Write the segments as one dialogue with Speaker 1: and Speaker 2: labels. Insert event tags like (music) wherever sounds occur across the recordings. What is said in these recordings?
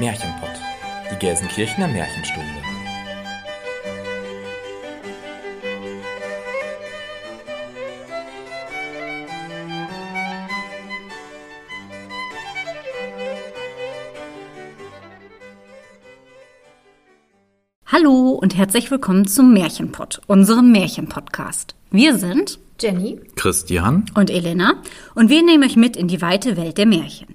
Speaker 1: Märchenpott, die Gelsenkirchener Märchenstunde.
Speaker 2: Hallo und herzlich willkommen zum Märchenpott, unserem Märchenpodcast. Wir sind
Speaker 3: Jenny
Speaker 1: Christian
Speaker 2: und Elena und wir nehmen euch mit in die weite Welt der Märchen.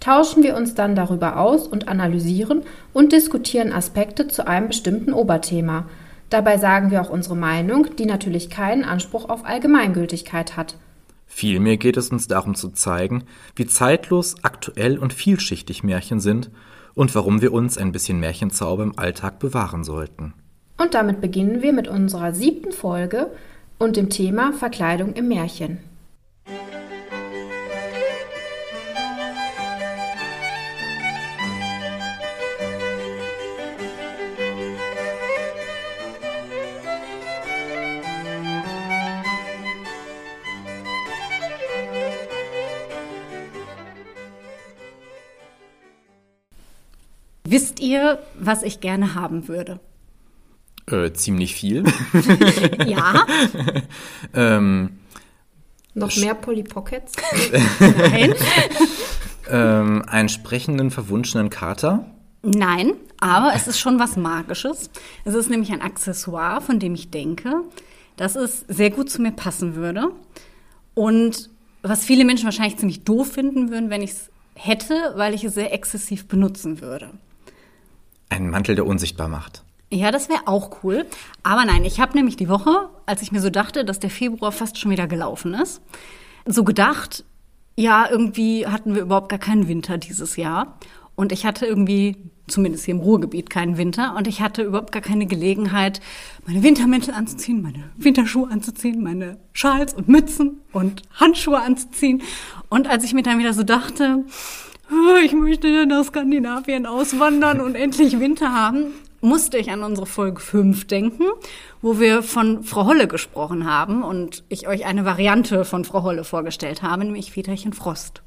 Speaker 3: tauschen wir uns dann darüber aus und analysieren und diskutieren Aspekte zu einem bestimmten Oberthema. Dabei sagen wir auch unsere Meinung, die natürlich keinen Anspruch auf Allgemeingültigkeit hat.
Speaker 1: Vielmehr geht es uns darum zu zeigen, wie zeitlos, aktuell und vielschichtig Märchen sind und warum wir uns ein bisschen Märchenzauber im Alltag bewahren sollten.
Speaker 3: Und damit beginnen wir mit unserer siebten Folge und dem Thema Verkleidung im Märchen.
Speaker 2: Wisst ihr, was ich gerne haben würde?
Speaker 1: Äh, ziemlich viel. (laughs) (laughs)
Speaker 2: Ja,
Speaker 1: ähm,
Speaker 3: Noch mehr Polly Pockets? (laughs)
Speaker 2: nein,
Speaker 1: ähm, einen sprechenden, verwunschenen Kater.
Speaker 2: nein, aber es ist schon was Magisches. Es ist nämlich ein Accessoire, von dem ich denke, dass es sehr gut zu mir passen würde. Und was viele Menschen wahrscheinlich ziemlich doof finden würden, wenn ich es hätte, weil ich es sehr exzessiv benutzen würde.
Speaker 1: Einen Mantel, der unsichtbar macht.
Speaker 2: Ja, das wäre auch cool. Aber nein, ich habe nämlich die Woche, als ich mir so dachte, dass der Februar fast schon wieder gelaufen ist, so gedacht, ja, irgendwie hatten wir überhaupt gar keinen Winter dieses Jahr. Und ich hatte irgendwie, zumindest hier im Ruhrgebiet, keinen Winter. Und ich hatte überhaupt gar keine Gelegenheit, meine Wintermäntel anzuziehen, meine Winterschuhe anzuziehen, meine Schals und Mützen und Handschuhe anzuziehen. Und als ich mir dann wieder so dachte, "Ah, (laughs) ich möchte nach Skandinavien auswandern und endlich Winter haben, musste ich an unsere Folge 5 denken, wo wir von Frau Holle gesprochen haben und ich euch eine Variante von Frau Holle vorgestellt habe, nämlich Väterchen Frost.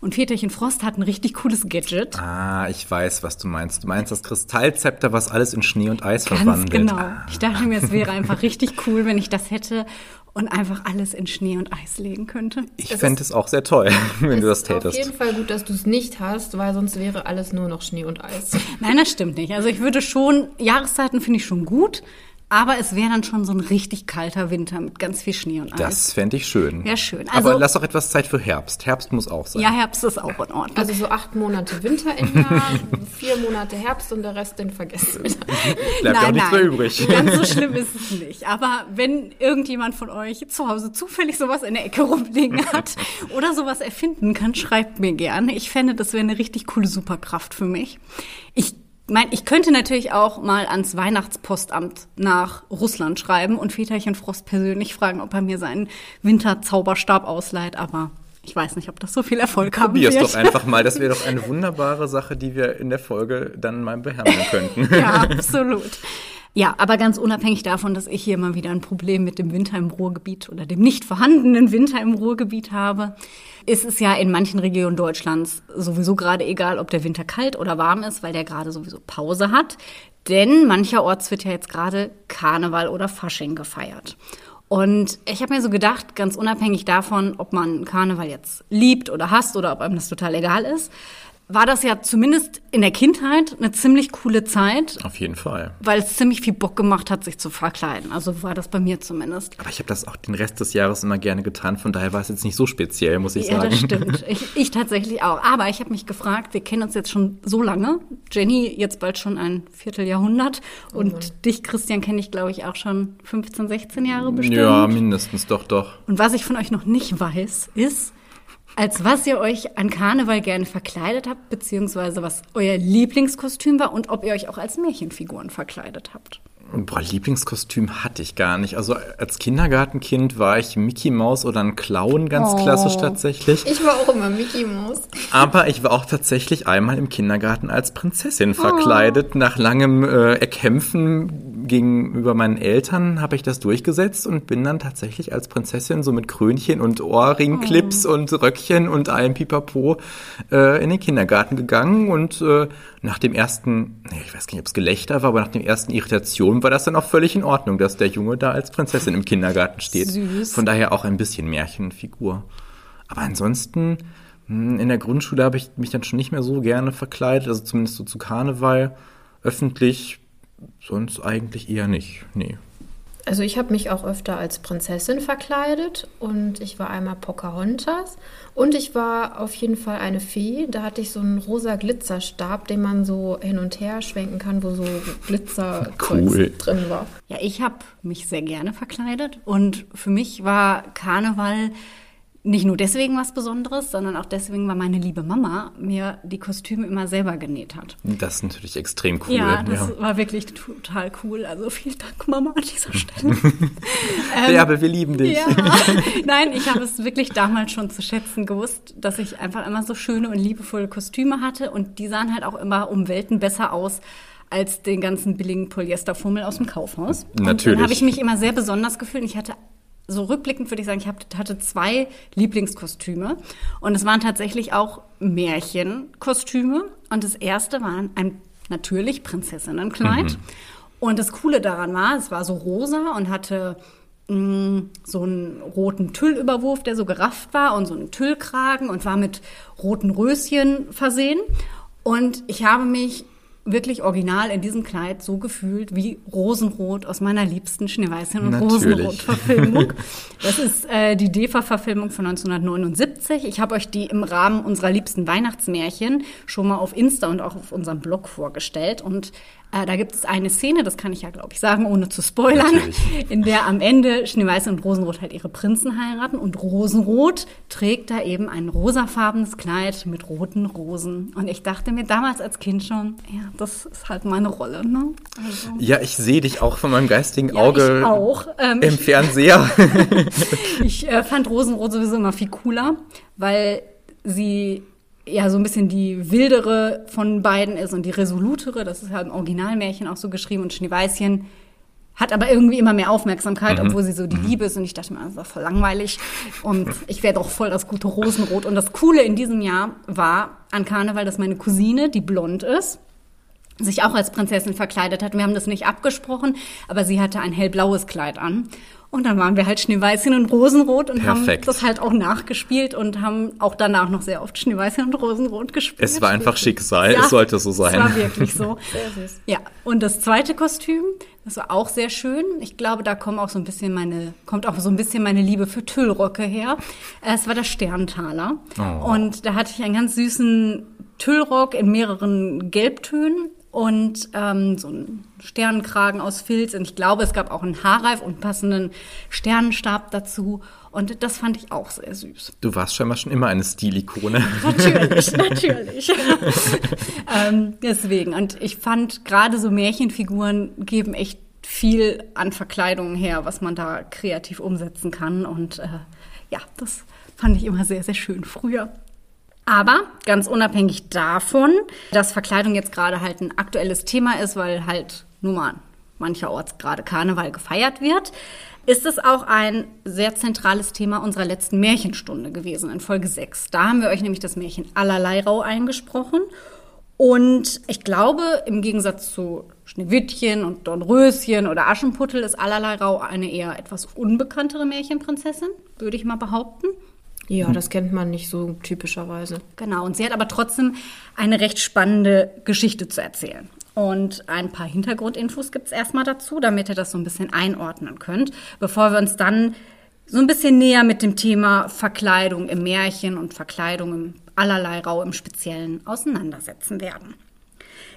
Speaker 2: Und Väterchen Frost hat ein richtig cooles Gadget.
Speaker 1: Ah, ich weiß, was du meinst. Du meinst das Kristallzepter, was alles in Schnee und Eis
Speaker 2: Ganz
Speaker 1: verwandelt.
Speaker 2: genau.
Speaker 1: Ah.
Speaker 2: Ich dachte mir, es wäre einfach richtig cool, wenn ich das hätte und einfach alles in Schnee und Eis legen könnte.
Speaker 1: Ich fände es auch sehr toll, (laughs) wenn du das
Speaker 3: ist auf
Speaker 1: tätest.
Speaker 3: jeden Fall gut, dass du es nicht hast, weil sonst wäre alles nur noch Schnee und Eis.
Speaker 2: Nein, das stimmt nicht. Also ich würde schon, Jahreszeiten finde ich schon gut, aber es wäre dann schon so ein richtig kalter Winter mit ganz viel Schnee und Eis.
Speaker 1: Das fände ich schön.
Speaker 2: Wär schön. Also-
Speaker 1: Aber lass doch etwas Zeit für Herbst. Herbst muss auch sein.
Speaker 2: ja, Herbst ist auch in Ordnung.
Speaker 3: Also so acht Monate Winter im Jahr, (laughs) vier Monate Herbst und der Rest den vergessen wir. (laughs)
Speaker 1: Bleibt auch nichts mehr übrig.
Speaker 2: Ganz so schlimm ist es nicht. Aber wenn irgendjemand von euch zu Hause zufällig sowas in der Ecke rumliegen hat (laughs) oder sowas erfinden kann, schreibt mir gerne. Ich fände, das wäre eine richtig coole Superkraft für mich. Ich meine, ich könnte natürlich auch mal ans Weihnachtspostamt nach Russland schreiben und Väterchen Frost persönlich fragen, ob er mir seinen Winterzauberstab ausleiht, aber ich weiß nicht, ob das so viel Erfolg haben
Speaker 1: Probier's
Speaker 2: wird.
Speaker 1: doch einfach mal. Das wäre doch eine (laughs) wunderbare Sache, die wir in der Folge dann mal behandeln könnten.
Speaker 2: Ja, absolut. Ja, aber ganz unabhängig davon, dass ich hier mal wieder ein Problem mit dem Winter im Ruhrgebiet oder dem nicht vorhandenen Winter im Ruhrgebiet habe, ist es ja in manchen Regionen Deutschlands sowieso gerade egal, ob der Winter kalt oder warm ist, weil der gerade sowieso Pause hat. Denn mancherorts wird ja jetzt gerade Karneval oder Fasching gefeiert. Und ich habe mir so gedacht, ganz unabhängig davon, ob man Karneval jetzt liebt oder hasst oder ob einem das total egal ist, war das ja zumindest in der Kindheit eine ziemlich coole Zeit,
Speaker 1: Auf jeden Fall.
Speaker 2: weil es ziemlich viel Bock gemacht hat, sich zu verkleiden. Also war das bei mir zumindest.
Speaker 1: Aber ich habe das auch den Rest des Jahres immer gerne getan. Von daher war es jetzt nicht so speziell, muss ich
Speaker 2: Ja,
Speaker 1: sagen.
Speaker 2: das stimmt. (laughs) Ich, ich tatsächlich auch. Aber ich habe mich gefragt, wir kennen uns jetzt schon so lange. Jenny jetzt bald schon ein Vierteljahrhundert. Und dich, Christian, kenne ich, glaube ich, auch schon 15, 16 Jahre bestimmt.
Speaker 1: Ja, mindestens, doch, doch.
Speaker 2: Und was ich von euch noch nicht weiß, ist, als was ihr euch an Karneval gerne verkleidet habt, beziehungsweise was euer Lieblingskostüm war und ob ihr euch auch als Märchenfiguren verkleidet habt.
Speaker 1: Boah, Lieblingskostüm hatte ich gar nicht. Also als Kindergartenkind war ich Mickey Maus oder ein Clown ganz
Speaker 2: Oh.
Speaker 1: klassisch tatsächlich.
Speaker 3: Ich war auch immer Mickey Maus.
Speaker 1: Aber ich war auch tatsächlich einmal im Kindergarten als Prinzessin verkleidet. Nach langem äh, Erkämpfen gegenüber meinen Eltern habe ich das durchgesetzt und bin dann tatsächlich als Prinzessin so mit Krönchen und Ohrringclips und Röckchen und allem Pipapo äh, in den Kindergarten gegangen. Und äh, nach dem ersten, nee, ich weiß gar nicht, ob es Gelächter war, aber nach den ersten Irritationen war das dann auch völlig in Ordnung, dass der Junge da als Prinzessin im Kindergarten steht.
Speaker 2: Süß.
Speaker 1: Von daher auch ein bisschen Märchenfigur. Aber ansonsten, hm, in der Grundschule habe ich mich dann schon nicht mehr so gerne verkleidet, also zumindest so zu Karneval. Öffentlich, sonst eigentlich eher nicht. Nee.
Speaker 3: Also ich habe mich auch öfter als Prinzessin verkleidet und ich war einmal Pocahontas und ich war auf jeden Fall eine Fee. Da hatte ich so einen rosa Glitzerstab, den man so hin und her schwenken kann, wo so Glitzer
Speaker 1: Cool.
Speaker 3: drin war.
Speaker 2: Ja, ich habe mich sehr gerne verkleidet und für mich war Karneval nicht nur deswegen was Besonderes, sondern auch deswegen, weil meine liebe Mama mir die Kostüme immer selber genäht hat.
Speaker 1: Das ist natürlich extrem cool.
Speaker 2: Ja, das war wirklich total cool. Also vielen Dank, Mama, an dieser (laughs) Stelle.
Speaker 1: Bärbe, wir lieben dich.
Speaker 2: Ja, (laughs) nein, ich habe es wirklich damals schon zu schätzen gewusst, dass ich einfach immer so schöne und liebevolle Kostüme hatte und die sahen halt auch immer um Welten besser aus als den ganzen billigen Polyesterfummel aus dem Kaufhaus. Und
Speaker 1: Natürlich.
Speaker 2: dann habe ich mich immer sehr besonders gefühlt. Ich hatte so rückblickend würde ich sagen, ich hab- hatte zwei Lieblingskostüme. Und es waren tatsächlich auch Märchenkostüme. Und das erste war ein natürlich Prinzessinnenkleid. Und das Coole daran war, es war so rosa und hatte mh, so einen roten Tüllüberwurf, der so gerafft war und so einen Tüllkragen und war mit roten Röschen versehen. Und ich habe mich wirklich original in diesem Kleid so gefühlt wie Rosenrot aus meiner liebsten Schneeweißchen und. Rosenrot-Verfilmung. (laughs) Das ist äh, die DEFA-Verfilmung von 1979. Ich habe euch die im Rahmen unserer liebsten Weihnachtsmärchen schon mal auf Insta und auch auf unserem Blog vorgestellt. Und äh, da gibt es eine Szene, das kann ich ja, glaube ich, sagen, ohne zu spoilern,
Speaker 1: Natürlich.
Speaker 2: in der am Ende Schneeweiße und Rosenrot halt ihre Prinzen heiraten. Und Rosenrot trägt da eben ein rosafarbenes Kleid mit roten Rosen. Und ich dachte mir damals als Kind schon, ja, das ist halt meine Rolle. Ne? Also,
Speaker 1: Ja, ich sehe dich auch von meinem geistigen
Speaker 2: ja,
Speaker 1: Auge
Speaker 2: ich auch. Ähm,
Speaker 1: im Fernseher. (laughs)
Speaker 2: Ich äh, fand Rosenrot sowieso immer viel cooler, weil sie ja so ein bisschen die wildere von beiden ist und die resolutere. Das ist halt im Originalmärchen auch so geschrieben. Und Schneeweißchen hat aber irgendwie immer mehr Aufmerksamkeit, obwohl sie so die Liebe ist. Und ich dachte mir, das war voll langweilig. Und ich wäre doch voll das gute Rosenrot. Und das Coole in diesem Jahr war an Karneval, dass meine Cousine, die blond ist, sich auch als Prinzessin verkleidet hat. Wir haben das nicht abgesprochen, aber sie hatte ein hellblaues Kleid an. Und dann waren wir halt Schneeweißchen und Rosenrot und haben
Speaker 1: Perfekt.
Speaker 2: das halt auch nachgespielt und haben auch danach noch sehr oft Schneeweißchen und Rosenrot gespielt.
Speaker 1: Es war einfach Schicksal, es sollte so sein.
Speaker 2: Es war wirklich so. (laughs)
Speaker 3: Sehr süß.
Speaker 2: Ja, und das zweite Kostüm, das war auch sehr schön. Ich glaube, da kommt auch so ein bisschen meine, kommt auch so ein bisschen meine Liebe für Tüllröcke her. Es war der Sterntaler.
Speaker 1: Oh.
Speaker 2: Und da hatte ich einen ganz süßen Tüllrock in mehreren Gelbtönen und ähm, so einen Sternenkragen aus Filz. Und ich glaube, es gab auch einen Haarreif und einen passenden Sternenstab dazu. Und das fand ich auch sehr süß.
Speaker 1: Du warst scheinbar schon immer eine Stilikone. (laughs)
Speaker 2: Natürlich, natürlich. (laughs) ähm, deswegen. Und ich fand gerade so Märchenfiguren geben echt viel an Verkleidungen her, was man da kreativ umsetzen kann. Und äh, ja, das fand ich immer sehr, sehr schön früher. Aber ganz unabhängig davon, dass Verkleidung jetzt gerade halt ein aktuelles Thema ist, weil halt nun mal mancherorts gerade Karneval gefeiert wird, ist es auch ein sehr zentrales Thema unserer letzten Märchenstunde gewesen, in Folge 6. Da haben wir euch nämlich das Märchen Allerleirau eingesprochen. Und ich glaube, im Gegensatz zu Schneewittchen und Dornröschen oder Aschenputtel ist Allerleirau eine eher etwas unbekanntere Märchenprinzessin, würde ich mal behaupten.
Speaker 3: Ja, das kennt man nicht so typischerweise.
Speaker 2: Genau, und sie hat aber trotzdem eine recht spannende Geschichte zu erzählen. Und ein paar Hintergrundinfos gibt es erstmal dazu, damit ihr das so ein bisschen einordnen könnt, bevor wir uns dann so ein bisschen näher mit dem Thema Verkleidung im Märchen und Verkleidung im Allerleirau im Speziellen auseinandersetzen werden.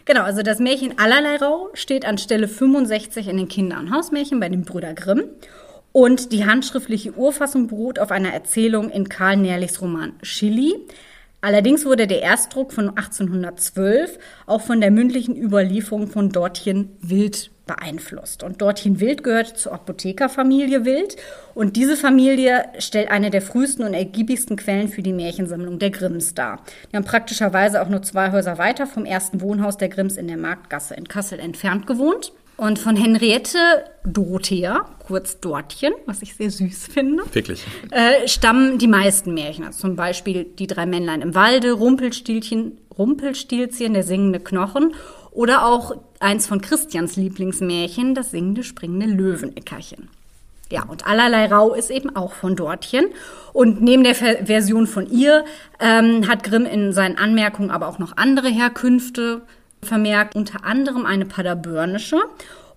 Speaker 2: Genau, also das Märchen Allerleirau steht an Stelle 65 in den Kinder- und Hausmärchen bei den Brüder Grimm. Und die handschriftliche Urfassung beruht auf einer Erzählung in Karl Nährlichs Roman Chili. Allerdings wurde der Erstdruck von 1812 auch von der mündlichen Überlieferung von Dortchen Wild beeinflusst. Und Dortchen Wild gehört zur Apothekerfamilie Wild. Und diese Familie stellt eine der frühesten und ergiebigsten Quellen für die Märchensammlung der Grimms dar. Die haben praktischerweise auch nur zwei Häuser weiter vom ersten Wohnhaus der Grimms in der Marktgasse in Kassel entfernt gewohnt. Und von Henriette Dorothea, kurz Dortchen, was ich sehr süß finde,
Speaker 1: Wirklich.
Speaker 2: äh, stammen die meisten Märchen. Also zum Beispiel die drei Männlein im Walde, Rumpelstilchen, Rumpelstilzchen, der singende Knochen oder auch eins von Christians Lieblingsmärchen, das singende springende Löweneckerchen. Ja, und allerlei Rau ist eben auch von Dortchen. Und neben der Ver Version von ihr ähm, hat Grimm in seinen Anmerkungen aber auch noch andere Herkünfte vermerkt, unter anderem eine paderbörnische.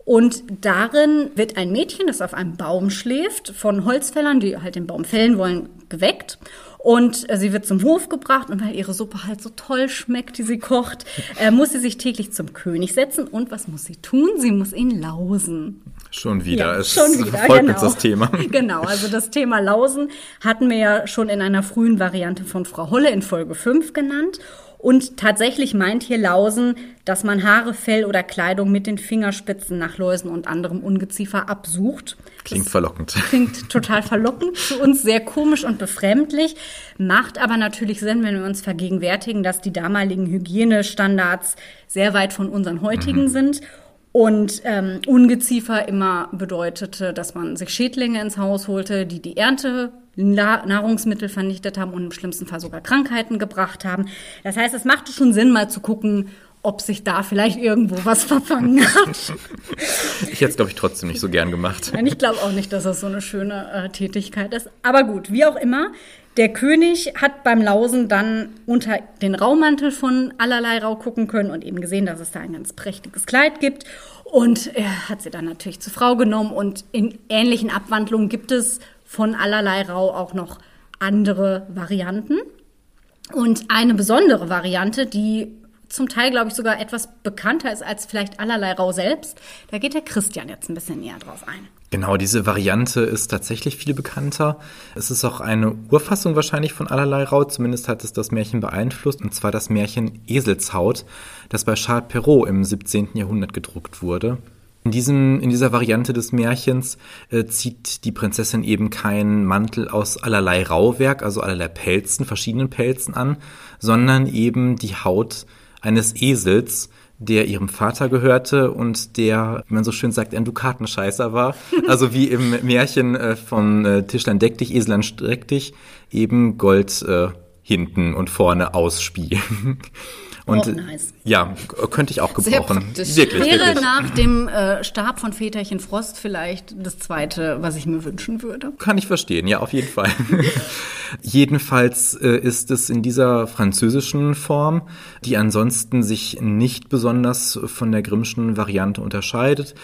Speaker 2: Und darin wird ein Mädchen, das auf einem Baum schläft, von Holzfällern, die halt den Baum fällen wollen, geweckt. Und äh, sie wird zum Hof gebracht und weil ihre Suppe halt so toll schmeckt, die sie kocht, äh, muss sie sich täglich zum König setzen. Und was muss sie tun? Sie muss ihn lausen.
Speaker 1: Schon wieder.
Speaker 2: Ja,
Speaker 1: es
Speaker 2: schon wieder,
Speaker 1: verfolgt
Speaker 2: genau.
Speaker 1: uns das Thema. (laughs)
Speaker 2: Genau, also das Thema Lausen hatten wir ja schon in einer frühen Variante von Frau Holle in Folge 5 genannt. Und tatsächlich meint hier Lausen, dass man Haare, Fell oder Kleidung mit den Fingerspitzen nach Läusen und anderem Ungeziefer absucht.
Speaker 1: Klingt verlockend. (laughs)
Speaker 2: Klingt total verlockend, für uns sehr komisch und befremdlich, macht aber natürlich Sinn, wenn wir uns vergegenwärtigen, dass die damaligen Hygienestandards sehr weit von unseren heutigen sind. Und ähm, Ungeziefer immer bedeutete, dass man sich Schädlinge ins Haus holte, die die Ernte Nahrungsmittel vernichtet haben und im schlimmsten Fall sogar Krankheiten gebracht haben. Das heißt, es machte schon Sinn, mal zu gucken, ob sich da vielleicht irgendwo was verfangen (laughs) hat.
Speaker 1: Ich hätte es, glaube ich, trotzdem nicht so gern gemacht.
Speaker 2: Nein, ich glaube auch nicht, dass das so eine schöne äh, Tätigkeit ist. Aber gut, wie auch immer, der König hat beim Lausen dann unter den Raumantel von allerlei Rau gucken können und eben gesehen, dass es da ein ganz prächtiges Kleid gibt. Und er hat sie dann natürlich zur Frau genommen und in ähnlichen Abwandlungen gibt es von allerlei Rau auch noch andere Varianten. Und eine besondere Variante, die zum Teil, glaube ich, sogar etwas bekannter ist als vielleicht allerlei Rau selbst. Da geht der Christian jetzt ein bisschen näher drauf ein.
Speaker 1: Genau, diese Variante ist tatsächlich viel bekannter. Es ist auch eine Urfassung wahrscheinlich von allerlei Rau, zumindest hat es das Märchen beeinflusst, und zwar das Märchen Eselshaut, das bei Charles Perrault im 17. Jahrhundert gedruckt wurde. In, diesem, in dieser Variante des Märchens äh, zieht die Prinzessin eben keinen Mantel aus allerlei Rauwerk, also allerlei Pelzen, verschiedenen Pelzen an, sondern eben die Haut eines Esels, der ihrem Vater gehörte und der, wie man so schön sagt, ein Dukatenscheißer war. (laughs) Also wie im Märchen äh, von äh, Tischlein deck dich, Eselein streck dich, eben Gold äh, hinten und vorne ausspielen. Und
Speaker 2: Oh, nice.
Speaker 1: ja, könnte ich auch gebrauchen. Wirklich,
Speaker 2: Wäre
Speaker 1: wirklich.
Speaker 2: nach dem äh, Stab von Väterchen Frost vielleicht das zweite, was ich mir wünschen würde.
Speaker 1: Kann ich verstehen, ja, auf jeden Fall. (laughs) Jedenfalls äh, ist es in dieser französischen Form, die ansonsten sich nicht besonders von der Grimmschen Variante unterscheidet.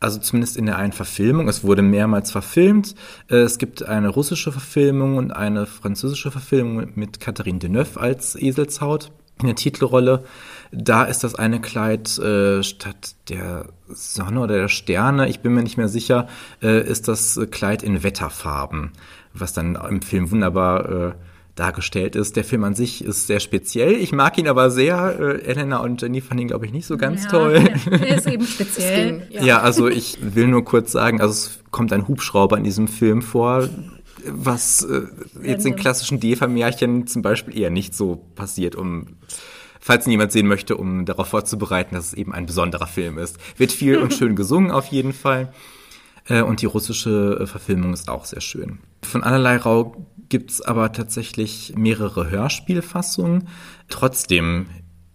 Speaker 1: Also zumindest in der einen Verfilmung. Es wurde mehrmals verfilmt. Äh, Es gibt eine russische Verfilmung und eine französische Verfilmung mit Catherine Deneuve als Eselshaut in der Titelrolle. Da ist das eine Kleid äh, statt der Sonne oder der Sterne, ich bin mir nicht mehr sicher, äh, ist das Kleid in Wetterfarben, was dann im Film wunderbar äh, dargestellt ist. Der Film an sich ist sehr speziell. Ich mag ihn aber sehr. Äh, Elena und Jenny fanden ihn, glaube ich, nicht so ganz
Speaker 2: ja,
Speaker 1: toll. (laughs)
Speaker 2: Er ist eben speziell.
Speaker 1: Ja. also ich will nur kurz sagen, also es kommt ein Hubschrauber in diesem Film vor, was äh, jetzt in klassischen DEFA-Märchen zum Beispiel eher nicht so passiert, um falls ihn jemand sehen möchte, um darauf vorzubereiten, dass es eben ein besonderer Film ist. Wird viel und (laughs) schön gesungen auf jeden Fall. Äh, Und die russische äh, Verfilmung ist auch sehr schön. Von allerlei Rau gibt's aber tatsächlich mehrere Hörspielfassungen. Trotzdem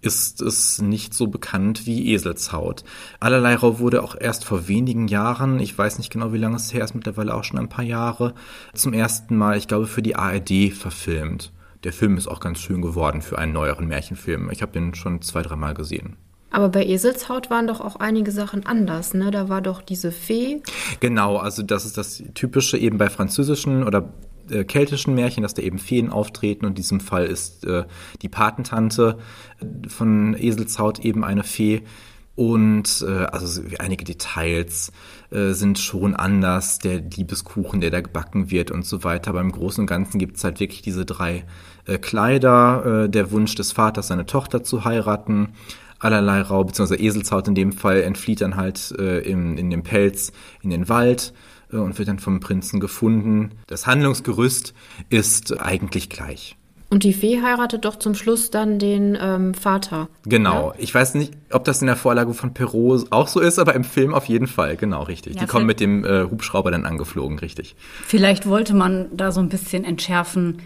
Speaker 1: ist es nicht so bekannt wie Eselshaut. Allerlei Rau wurde auch erst vor wenigen Jahren, ich weiß nicht genau wie lange es her ist, mittlerweile auch schon ein paar Jahre, zum ersten Mal, ich glaube, für die ARD verfilmt. Der Film ist auch ganz schön geworden für einen neueren Märchenfilm. Ich habe den schon zwei, dreimal gesehen.
Speaker 3: Aber bei Eselshaut waren doch auch einige Sachen anders, ne? Da war doch diese Fee.
Speaker 1: Genau, also das ist das Typische eben bei französischen oder äh, keltischen Märchen, dass da eben Feen auftreten und in diesem Fall ist äh, die Patentante von Eselshaut eben eine Fee. Und äh, also einige Details äh, sind schon anders, der Liebeskuchen, der da gebacken wird und so weiter. Aber im Großen und Ganzen gibt es halt wirklich diese drei äh, Kleider, äh, der Wunsch des Vaters, seine Tochter zu heiraten, allerlei Rau, beziehungsweise Eselshaut in dem Fall, entflieht dann halt äh, im, in dem Pelz in den Wald äh, und wird dann vom Prinzen gefunden. Das Handlungsgerüst ist eigentlich gleich.
Speaker 3: Und die Fee heiratet doch zum Schluss dann den ähm, Vater.
Speaker 1: Genau. Ja? Ich weiß nicht, ob das in der Vorlage von Perrault auch so ist, aber im Film auf jeden Fall. Genau, richtig. Ja, die kommen mit dem äh, Hubschrauber dann angeflogen, richtig.
Speaker 2: Vielleicht wollte man da so ein bisschen entschärfen,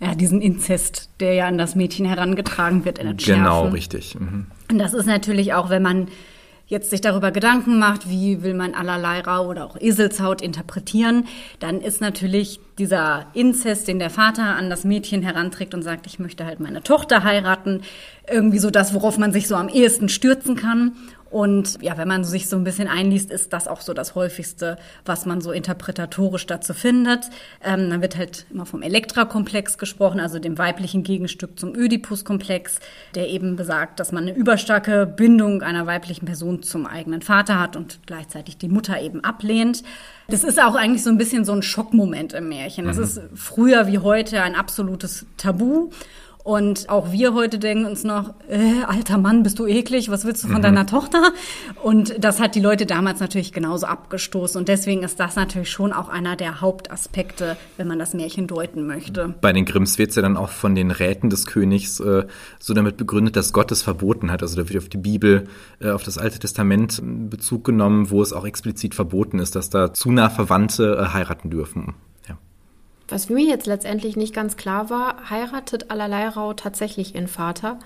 Speaker 2: ja, diesen Inzest, der ja an das Mädchen herangetragen wird, entschärfen.
Speaker 1: Genau, richtig. Mhm.
Speaker 2: Und das ist natürlich auch, wenn man jetzt sich darüber Gedanken macht, wie will man allerlei Rau oder auch Eselshaut interpretieren, dann ist natürlich dieser Inzest, den der Vater an das Mädchen heranträgt und sagt, ich möchte halt meine Tochter heiraten, irgendwie so das, worauf man sich so am ehesten stürzen kann. Und ja, wenn man sich so ein bisschen einliest, ist das auch so das häufigste, was man so interpretatorisch dazu findet. Ähm, dann wird halt immer vom Elektra-Komplex gesprochen, also dem weiblichen Gegenstück zum Oedipus-Komplex, der eben besagt, dass man eine überstarke Bindung einer weiblichen Person zum eigenen Vater hat und gleichzeitig die Mutter eben ablehnt. Das ist auch eigentlich so ein bisschen so ein Schockmoment im Märchen. Das mhm. ist früher wie heute ein absolutes Tabu. Und auch wir heute denken uns noch, äh, alter Mann, bist du eklig, was willst du von mhm. deiner Tochter? Und das hat die Leute damals natürlich genauso abgestoßen. Und deswegen ist das natürlich schon auch einer der Hauptaspekte, wenn man das Märchen deuten möchte.
Speaker 1: Bei den Grimms wird es ja dann auch von den Räten des Königs äh, so damit begründet, dass Gott es verboten hat. Also da wird auf die Bibel, äh, auf das Alte Testament Bezug genommen, wo es auch explizit verboten ist, dass da zu nah Verwandte äh, heiraten dürfen.
Speaker 3: Was mir jetzt letztendlich nicht ganz klar war, heiratet Allerleirau tatsächlich ihren Vater?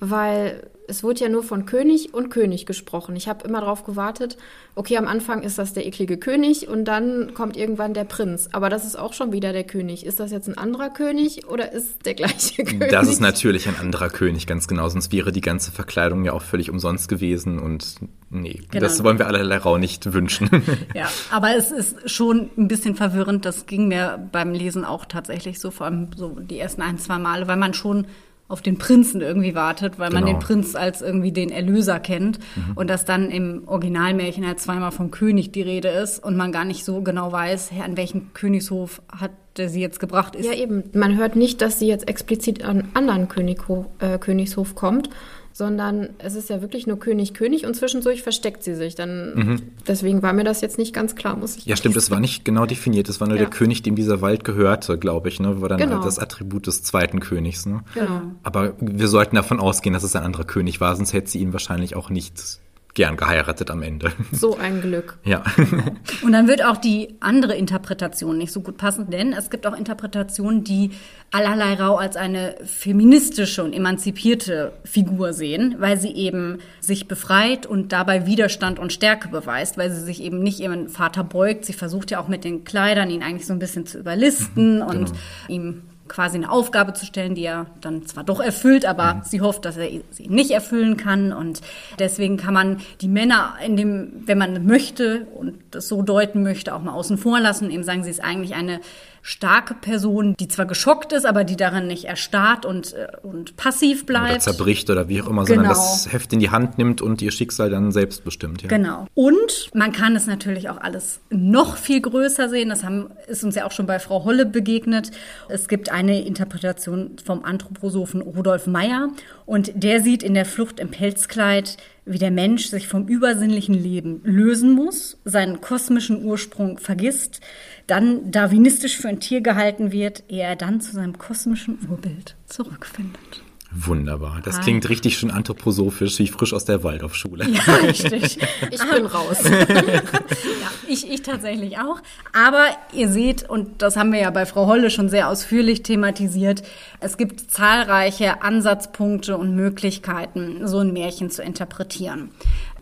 Speaker 3: Weil es wurde ja nur von König und König gesprochen. Ich habe immer darauf gewartet, okay, am Anfang ist das der eklige König und dann kommt irgendwann der Prinz. Aber das ist auch schon wieder der König. Ist das jetzt ein anderer König oder ist der gleiche (laughs) König?
Speaker 1: Das ist natürlich ein anderer König, ganz genau. Sonst wäre die ganze Verkleidung ja auch völlig umsonst gewesen und nee, genau. das wollen wir allerlei Rau nicht wünschen. (laughs)
Speaker 2: Ja, aber es ist schon ein bisschen verwirrend. Das ging mir beim Lesen auch tatsächlich so, vor allem so die ersten ein, zwei Male, weil man schon auf den Prinzen irgendwie wartet, weil genau. man den Prinz als irgendwie den Erlöser kennt mhm. und dass dann im Originalmärchen halt zweimal vom König die Rede ist und man gar nicht so genau weiß, an welchen Königshof hat der sie jetzt gebracht ist.
Speaker 3: Ja, eben. Man hört nicht, dass sie jetzt explizit an anderen Könighof, äh, Königshof kommt, sondern es ist ja wirklich nur König, König und zwischendurch versteckt sie sich. Dann, mhm. Deswegen war mir das jetzt nicht ganz klar, muss ich
Speaker 1: Ja, stimmt, es war nicht genau definiert. Es war nur ja. der König, dem dieser Wald gehörte, glaube ich. Ne? War dann genau. halt das Attribut des zweiten Königs. Ne? Genau. Aber wir sollten davon ausgehen, dass es ein anderer König war, sonst hätte sie ihn wahrscheinlich auch nicht gern geheiratet am Ende.
Speaker 3: So ein Glück. (laughs)
Speaker 1: Ja.
Speaker 2: Und dann wird auch die andere Interpretation nicht so gut passen, denn es gibt auch Interpretationen, die Allerlei Rau als eine feministische und emanzipierte Figur sehen, weil sie eben sich befreit und dabei Widerstand und Stärke beweist, weil sie sich eben nicht ihrem Vater beugt. Sie versucht ja auch mit den Kleidern ihn eigentlich so ein bisschen zu überlisten mhm, und genau. ihm quasi eine Aufgabe zu stellen, die er dann zwar doch erfüllt, aber mhm. sie hofft, dass er sie nicht erfüllen kann. Und deswegen kann man die Männer in dem, wenn man möchte und das so deuten möchte, auch mal außen vor lassen. Eben sagen, sie ist eigentlich eine starke Person, die zwar geschockt ist, aber die darin nicht erstarrt und, äh, und passiv bleibt. Oder
Speaker 1: zerbricht oder wie auch immer, genau. sondern das Heft in die Hand nimmt und ihr Schicksal dann selbst bestimmt. Ja.
Speaker 2: Genau. Und man kann es natürlich auch alles noch viel größer sehen. Das haben, ist uns ja auch schon bei Frau Holle begegnet. Es gibt eine Interpretation vom Anthroposophen Rudolf Meyer und der sieht in der Flucht im Pelzkleid wie der Mensch sich vom übersinnlichen Leben lösen muss, seinen kosmischen Ursprung vergisst, dann darwinistisch für ein Tier gehalten wird, ehe er dann zu seinem kosmischen Urbild zurückfindet.
Speaker 1: Wunderbar. Das Hi. klingt richtig schön anthroposophisch, wie frisch aus der Waldorfschule.
Speaker 2: Ja, (laughs) richtig. Ich bin raus. (laughs) ja, ich, ich tatsächlich auch. Aber ihr seht, und das haben wir ja bei Frau Holle schon sehr ausführlich thematisiert, es gibt zahlreiche Ansatzpunkte und Möglichkeiten, so ein Märchen zu interpretieren.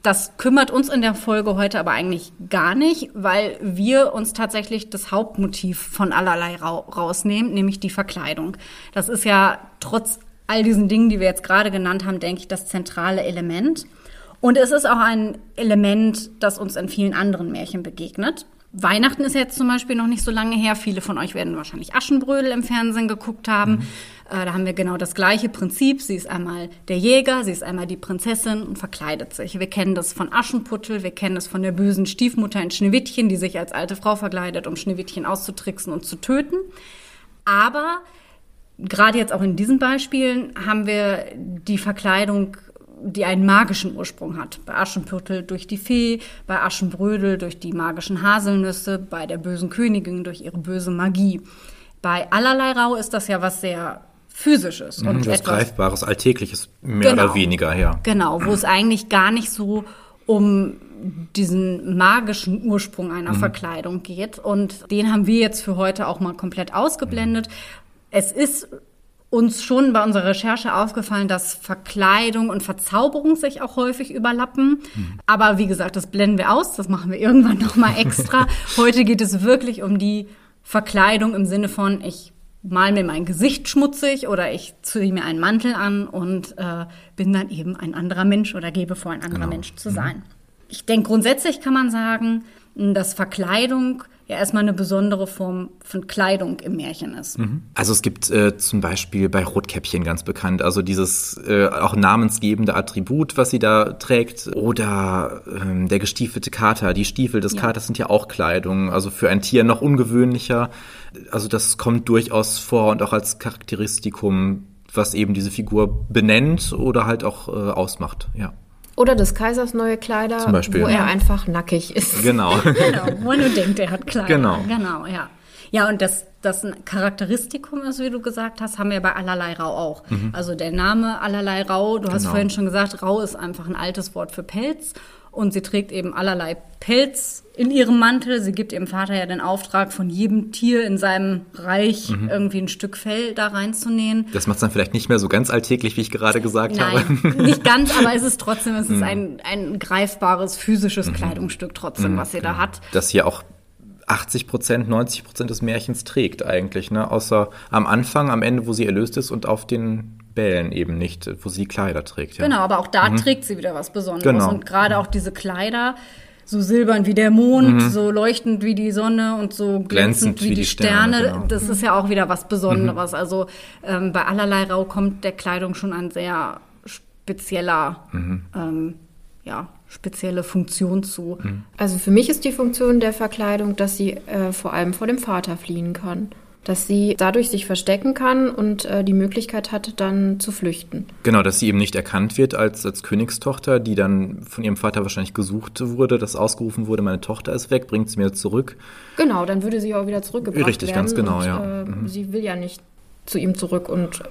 Speaker 2: Das kümmert uns in der Folge heute aber eigentlich gar nicht, weil wir uns tatsächlich das Hauptmotiv von allerlei rausnehmen, nämlich die Verkleidung. Das ist ja trotz all diesen Dingen, die wir jetzt gerade genannt haben, denke ich, das zentrale Element. Und es ist auch ein Element, das uns in vielen anderen Märchen begegnet. Weihnachten ist jetzt zum Beispiel noch nicht so lange her. Viele von euch werden wahrscheinlich Aschenbrödel im Fernsehen geguckt haben. Mhm. Äh, da haben wir genau das gleiche Prinzip. Sie ist einmal der Jäger, sie ist einmal die Prinzessin und verkleidet sich. Wir kennen das von Aschenputtel, wir kennen das von der bösen Stiefmutter in Schneewittchen, die sich als alte Frau verkleidet, um Schneewittchen auszutricksen und zu töten. Aber gerade jetzt auch in diesen Beispielen haben wir die Verkleidung die einen magischen Ursprung hat. Bei Aschenputtel durch die Fee, bei Aschenbrödel durch die magischen Haselnüsse, bei der bösen Königin durch ihre böse Magie. Bei allerlei Rau ist das ja was sehr physisches
Speaker 1: mhm, und was etwas greifbares, alltägliches mehr genau, oder weniger, ja.
Speaker 2: Genau, wo es eigentlich gar nicht so um diesen magischen Ursprung einer mhm. Verkleidung geht und den haben wir jetzt für heute auch mal komplett ausgeblendet. Es ist uns schon bei unserer Recherche aufgefallen, dass Verkleidung und Verzauberung sich auch häufig überlappen. Mhm. Aber wie gesagt, das blenden wir aus, das machen wir irgendwann nochmal (laughs) extra. Heute geht es wirklich um die Verkleidung im Sinne von, ich mal mir mein Gesicht schmutzig oder ich ziehe mir einen Mantel an und äh, bin dann eben ein anderer Mensch oder gebe vor, ein anderer genau. Mensch zu mhm. sein. Ich denke, grundsätzlich kann man sagen, dass Verkleidung ja erstmal eine besondere Form von Kleidung im Märchen ist.
Speaker 1: Mhm. Also es gibt äh, zum Beispiel bei Rotkäppchen ganz bekannt, also dieses äh, auch namensgebende Attribut, was sie da trägt, oder ähm, der gestiefelte Kater. Die Stiefel des ja. Katers sind ja auch Kleidung, also für ein Tier noch ungewöhnlicher. Also das kommt durchaus vor und auch als Charakteristikum, was eben diese Figur benennt oder halt auch äh, ausmacht, ja.
Speaker 3: Oder des Kaisers neue Kleider,
Speaker 1: Zum Beispiel,
Speaker 3: wo ja. er einfach nackig ist.
Speaker 1: Genau. (laughs)
Speaker 2: genau, wo er nur denkt, er hat Kleider.
Speaker 1: Genau.
Speaker 2: Genau, ja. Ja, und das, das ein Charakteristikum ist, wie du gesagt hast, haben wir bei Allerlei Rau auch. Mhm. Also der Name Allerlei Rau, du genau. hast vorhin schon gesagt, Rau ist einfach ein altes Wort für Pelz und sie trägt eben allerlei Pelz in ihrem Mantel. Sie gibt ihrem Vater ja den Auftrag, von jedem Tier in seinem Reich mhm. irgendwie ein Stück Fell da reinzunähen.
Speaker 1: Das macht es dann vielleicht nicht mehr so ganz alltäglich, wie ich gerade gesagt
Speaker 2: Nein, habe. (laughs) nicht ganz, aber es ist trotzdem, es ist mhm. ein, ein greifbares physisches mhm. Kleidungsstück trotzdem, mhm, was sie genau. da hat.
Speaker 1: Das hier auch 80 Prozent, 90 Prozent des Märchens trägt eigentlich, ne? Außer am Anfang, am Ende, wo sie erlöst ist und auf den Bällen eben nicht, wo sie Kleider trägt.
Speaker 2: Ja. Genau, aber auch da mhm. trägt sie wieder was Besonderes. Genau. Und gerade auch diese Kleider, so silbern wie der Mond, mhm. so leuchtend wie die Sonne und so glänzend, glänzend wie, wie, die Sterne. Sterne genau. Das ist ja auch wieder was Besonderes. Mhm. Also ähm, bei allerlei Rau kommt der Kleidung schon ein sehr spezieller, mhm. ähm, ja, spezielle Funktion zu.
Speaker 3: Mhm. Also für mich ist die Funktion der Verkleidung, dass sie äh, vor allem vor dem Vater fliehen kann dass sie dadurch sich verstecken kann und äh, die Möglichkeit hat, dann zu flüchten.
Speaker 1: Genau, dass sie eben nicht erkannt wird als, als Königstochter, die dann von ihrem Vater wahrscheinlich gesucht wurde, dass ausgerufen wurde, meine Tochter ist weg, bringt sie mir zurück.
Speaker 3: Genau, dann würde sie auch wieder zurückgebracht
Speaker 1: Richtig,
Speaker 3: werden.
Speaker 1: Richtig, ganz genau,
Speaker 3: und,
Speaker 1: ja.
Speaker 3: Äh, mhm. Sie will ja nicht zu ihm zurück und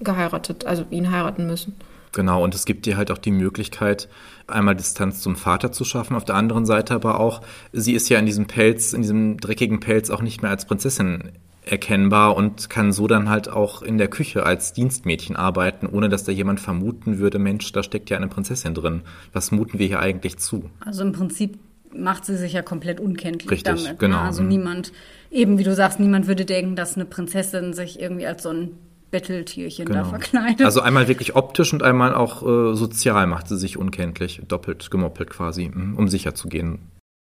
Speaker 3: geheiratet, also ihn heiraten müssen.
Speaker 1: Genau, und es gibt ihr halt auch die Möglichkeit, einmal Distanz zum Vater zu schaffen, auf der anderen Seite aber auch, sie ist ja in diesem Pelz, in diesem dreckigen Pelz auch nicht mehr als Prinzessin erkennbar und kann so dann halt auch in der Küche als Dienstmädchen arbeiten, ohne dass da jemand vermuten würde, Mensch, da steckt ja eine Prinzessin drin. Was muten wir hier eigentlich zu?
Speaker 2: Also im Prinzip macht sie sich ja komplett unkenntlich
Speaker 1: Richtig,
Speaker 2: damit. Ne?
Speaker 1: Genau.
Speaker 2: Also mhm. niemand, eben wie du sagst, niemand würde denken, dass eine Prinzessin sich irgendwie als so ein Betteltierchen genau. da verkleidet.
Speaker 1: Also einmal wirklich optisch und einmal auch äh, sozial macht sie sich unkenntlich, doppelt gemoppelt quasi, mhm, um sicher zu gehen.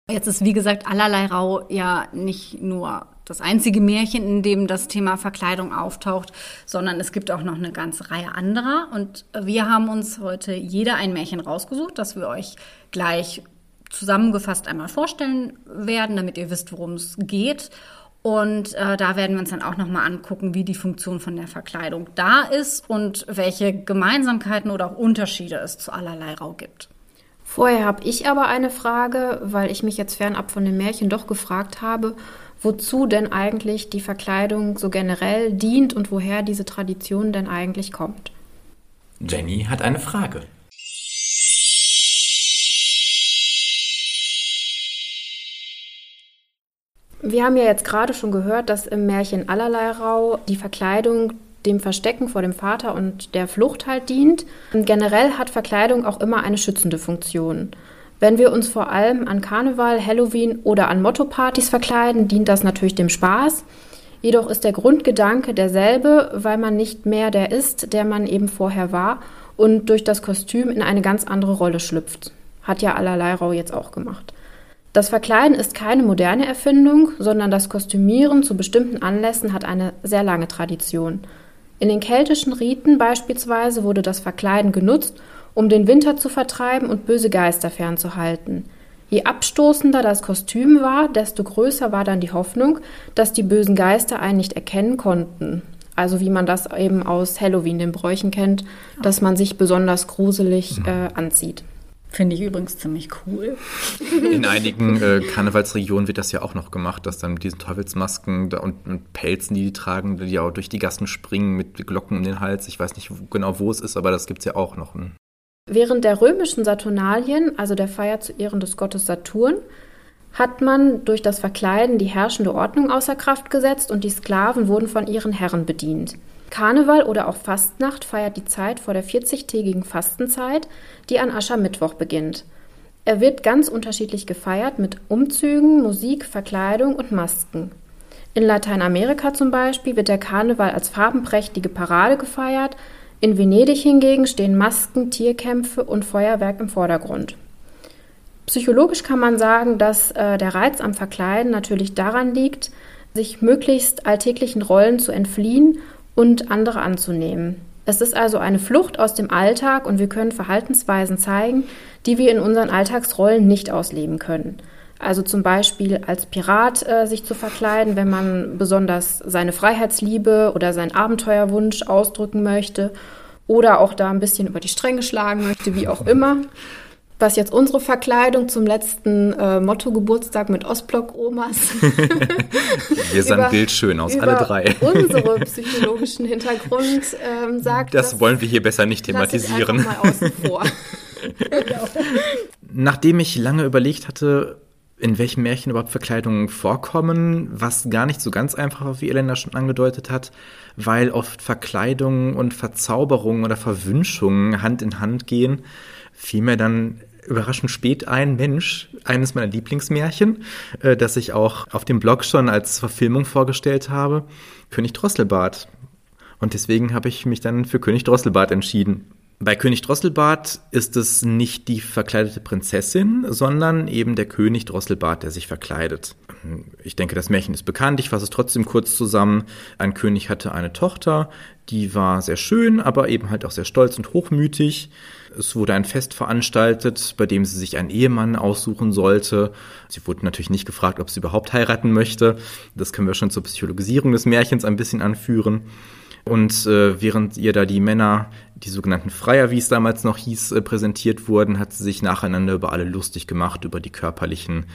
Speaker 2: Jetzt ist, wie gesagt, allerlei Rau ja nicht nur das einzige Märchen, in dem das Thema Verkleidung auftaucht, sondern es gibt auch noch eine ganze Reihe anderer. Und wir haben uns heute jeder ein Märchen rausgesucht, das wir euch gleich zusammengefasst einmal vorstellen werden, damit ihr wisst, worum es geht. Und äh, da werden wir uns dann auch nochmal angucken, wie die Funktion von der Verkleidung da ist und welche Gemeinsamkeiten oder auch Unterschiede es zu allerlei Rau gibt.
Speaker 3: Vorher habe ich aber eine Frage, weil ich mich jetzt fernab von den Märchen doch gefragt habe, wozu denn eigentlich die Verkleidung so generell dient und woher diese Tradition denn eigentlich kommt.
Speaker 1: Jenny hat eine Frage.
Speaker 3: Wir haben ja jetzt gerade schon gehört, dass im Märchen Allerlei Rau die Verkleidung dem Verstecken vor dem Vater und der Flucht halt dient. Und generell hat Verkleidung auch immer eine schützende Funktion. Wenn wir uns vor allem an Karneval, Halloween oder an Motto-Partys verkleiden, dient das natürlich dem Spaß. Jedoch ist der Grundgedanke derselbe, weil man nicht mehr der ist, der man eben vorher war und durch das Kostüm in eine ganz andere Rolle schlüpft. Hat ja allerlei Rau jetzt auch gemacht. Das Verkleiden ist keine moderne Erfindung, sondern das Kostümieren zu bestimmten Anlässen hat eine sehr lange Tradition. In den keltischen Riten beispielsweise wurde das Verkleiden genutzt, um den Winter zu vertreiben und böse Geister fernzuhalten. Je abstoßender das Kostüm war, desto größer war dann die Hoffnung, dass die bösen Geister einen nicht erkennen konnten. Also wie man das eben aus Halloween, den Bräuchen kennt, dass man sich besonders gruselig äh, anzieht.
Speaker 2: Finde ich übrigens ziemlich cool.
Speaker 1: In (laughs) einigen äh, Karnevalsregionen wird das ja auch noch gemacht, dass dann mit diesen Teufelsmasken da und, und, Pelzen, die die tragen, die auch durch die Gassen springen mit Glocken um den Hals. Ich weiß nicht genau, wo es ist, aber das gibt es ja auch noch.
Speaker 3: Während der römischen Saturnalien, also der Feier zu Ehren des Gottes Saturn, hat man durch das Verkleiden die herrschende Ordnung außer Kraft gesetzt und die Sklaven wurden von ihren Herren bedient. Karneval oder auch Fastnacht feiert die Zeit vor der 40-tägigen Fastenzeit, die an Aschermittwoch beginnt. Er wird ganz unterschiedlich gefeiert mit Umzügen, Musik, Verkleidung und Masken. In Lateinamerika zum Beispiel wird der Karneval als farbenprächtige Parade gefeiert, in Venedig hingegen stehen Masken, Tierkämpfe und Feuerwerk im Vordergrund. Psychologisch kann man sagen, dass äh, der Reiz am Verkleiden natürlich daran liegt, sich möglichst alltäglichen Rollen zu entfliehen und andere anzunehmen. Es ist also eine Flucht aus dem Alltag und wir können Verhaltensweisen zeigen, die wir in unseren Alltagsrollen nicht ausleben können. Also zum Beispiel als Pirat äh, sich zu verkleiden, wenn man besonders seine Freiheitsliebe oder seinen Abenteuerwunsch ausdrücken möchte oder auch da ein bisschen über die Stränge schlagen möchte, wie auch immer was jetzt unsere Verkleidung zum letzten äh, Motto-Geburtstag mit Ostblock-Omas. (laughs)
Speaker 1: Wir sahen bildschön aus, alle drei.
Speaker 3: unsere (laughs) psychologischen Hintergrund ähm, sagt.
Speaker 1: Das, das wollen wir hier besser nicht thematisieren.
Speaker 3: Ich mal außen vor. (laughs)
Speaker 1: Nachdem ich lange überlegt hatte, in welchen Märchen überhaupt Verkleidungen vorkommen, was gar nicht so ganz einfach war, wie Elena schon angedeutet hat, weil oft Verkleidungen und Verzauberungen oder Verwünschungen Hand in Hand gehen, fiel mir dann überraschend spät ein, Mensch, eines meiner Lieblingsmärchen, äh, das ich auch auf dem Blog schon als Verfilmung vorgestellt habe, König Drosselbart. Und deswegen habe ich mich dann für König Drosselbart entschieden. Bei König Drosselbart ist es nicht die verkleidete Prinzessin, sondern eben der König Drosselbart, der sich verkleidet. Ich denke, das Märchen ist bekannt. Ich fasse es trotzdem kurz zusammen. Ein König hatte eine Tochter, die war sehr schön, aber eben halt auch sehr stolz und hochmütig. Es wurde ein Fest veranstaltet, bei dem sie sich einen Ehemann aussuchen sollte. Sie wurde natürlich nicht gefragt, ob sie überhaupt heiraten möchte. Das können wir schon zur Psychologisierung des Märchens ein bisschen anführen. Und äh, während ihr da die Männer, die sogenannten Freier, wie es damals noch hieß, äh, präsentiert wurden, hat sie sich nacheinander über alle lustig gemacht, über die körperlichen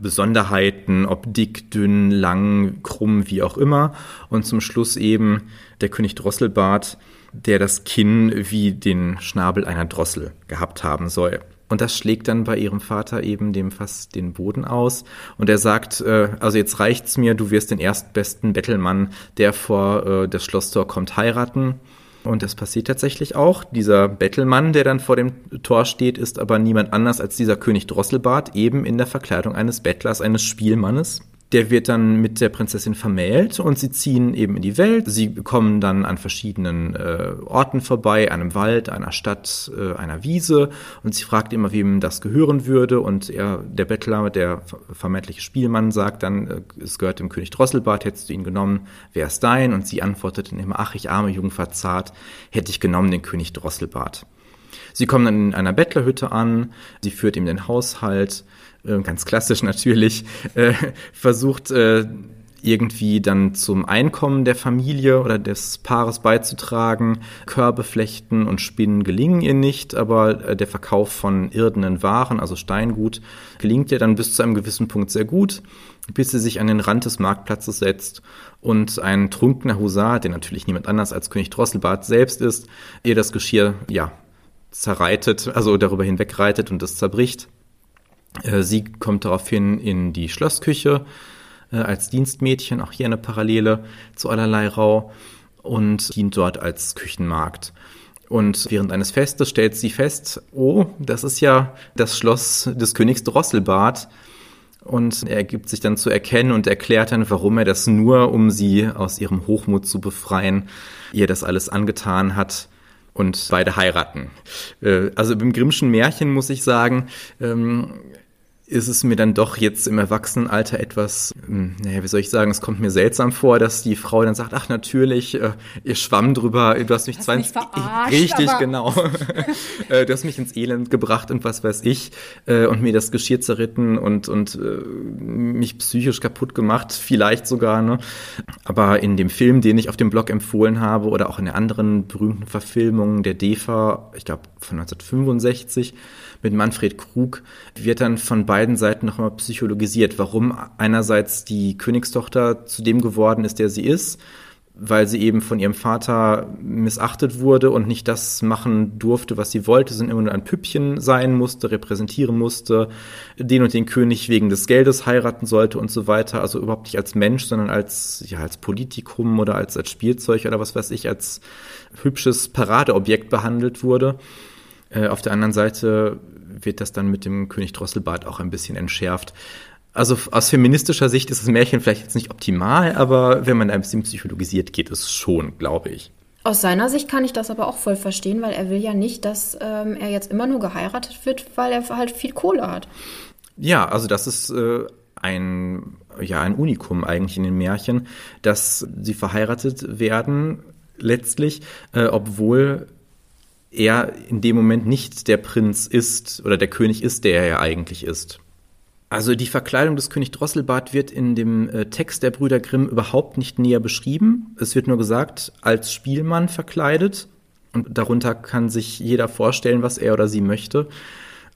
Speaker 1: Besonderheiten, ob dick, dünn, lang, krumm, wie auch immer. Und zum Schluss eben der König Drosselbart, der das Kinn wie den Schnabel einer Drossel gehabt haben soll. Und das schlägt dann bei ihrem Vater eben dem fast den Boden aus. Und er sagt, äh, also jetzt reicht's mir, du wirst den erstbesten Bettelmann, der vor äh, das Schlosstor kommt, heiraten. Und das passiert tatsächlich auch. Dieser Bettelmann, der dann vor dem Tor steht, ist aber niemand anders als dieser König Drosselbart, eben in der Verkleidung eines Bettlers, eines Spielmannes. Der wird dann mit der Prinzessin vermählt und sie ziehen eben in die Welt. Sie kommen dann an verschiedenen äh, Orten vorbei, einem Wald, einer Stadt, äh, einer Wiese und sie fragt immer, wem das gehören würde und er, der Bettler, der vermeintliche Spielmann, sagt dann, äh, es gehört dem König Drosselbart, hättest du ihn genommen, wer ist dein? Und sie antwortet dann immer, ach, ich arme Jungfer zart, hätte ich genommen den König Drosselbart. Sie kommen dann in einer Bettlerhütte an, sie führt ihm den Haushalt, äh, ganz klassisch natürlich, äh, versucht äh, irgendwie dann zum Einkommen der Familie oder des Paares beizutragen. Körbe flechten und Spinnen gelingen ihr nicht, aber der Verkauf von irdenen Waren, also Steingut, gelingt ihr dann bis zu einem gewissen Punkt sehr gut, bis sie sich an den Rand des Marktplatzes setzt und ein trunkener Husar, der natürlich niemand anders als König Drosselbart selbst ist, ihr das Geschirr, ja, zerreitet, also darüber hinwegreitet und es zerbricht. Äh, sie kommt daraufhin in die Schlossküche äh, als Dienstmädchen, auch hier eine Parallele zu allerlei Rau und dient dort als Küchenmarkt. Und während eines Festes stellt sie fest, oh, das ist ja das Schloss des Königs Drosselbart. Und er gibt sich dann zu erkennen und erklärt dann, warum er das nur, um sie aus ihrem Hochmut zu befreien, ihr das alles angetan hat und beide heiraten. Äh, also im Grimmschen Märchen muss ich sagen, ähm, ist es mir dann doch jetzt im Erwachsenenalter etwas, hm, naja, wie soll ich sagen, es kommt mir seltsam vor, dass die Frau dann sagt, ach natürlich, äh, ihr schwamm drüber, du hast mich
Speaker 2: Hast
Speaker 1: zwar
Speaker 2: mich
Speaker 1: ins,
Speaker 2: verarscht,
Speaker 1: richtig genau, (laughs) Äh, du hast mich ins Elend gebracht und was weiß ich äh, und mir das Geschirr zerritten und und äh, mich psychisch kaputt gemacht, vielleicht sogar, ne? Aber in dem Film, den ich auf dem Blog empfohlen habe oder auch in der anderen berühmten Verfilmung der DEFA, ich glaube von 1965 mit Manfred Krug, wird dann von beiden Seiten nochmal psychologisiert, warum einerseits die Königstochter zu dem geworden ist, der sie ist, weil sie eben von ihrem Vater missachtet wurde und nicht das machen durfte, was sie wollte, sondern immer nur ein Püppchen sein musste, repräsentieren musste, den und den König wegen des Geldes heiraten sollte und so weiter. Also überhaupt nicht als Mensch, sondern als, ja, als Politikum oder als, als Spielzeug oder was weiß ich, als hübsches Paradeobjekt behandelt wurde. Äh, auf der anderen Seite wird das dann mit dem König Drosselbart auch ein bisschen entschärft. Also aus feministischer Sicht ist das Märchen vielleicht jetzt nicht optimal, aber wenn man ein bisschen psychologisiert, geht es schon, glaube ich.
Speaker 3: Aus seiner Sicht kann ich das aber auch voll verstehen, weil er will ja nicht, dass ähm, er jetzt immer nur geheiratet wird, weil er halt viel Kohle hat.
Speaker 1: Ja, also das ist äh, ein, ja, ein Unikum eigentlich in den Märchen, dass sie verheiratet werden letztlich, äh, obwohl er in dem Moment nicht der Prinz ist oder der König ist, der er ja eigentlich ist. Also die Verkleidung des König Drosselbart wird in dem äh, Text der Brüder Grimm überhaupt nicht näher beschrieben. Es wird nur gesagt, als Spielmann verkleidet. Und darunter kann sich jeder vorstellen, was er oder sie möchte.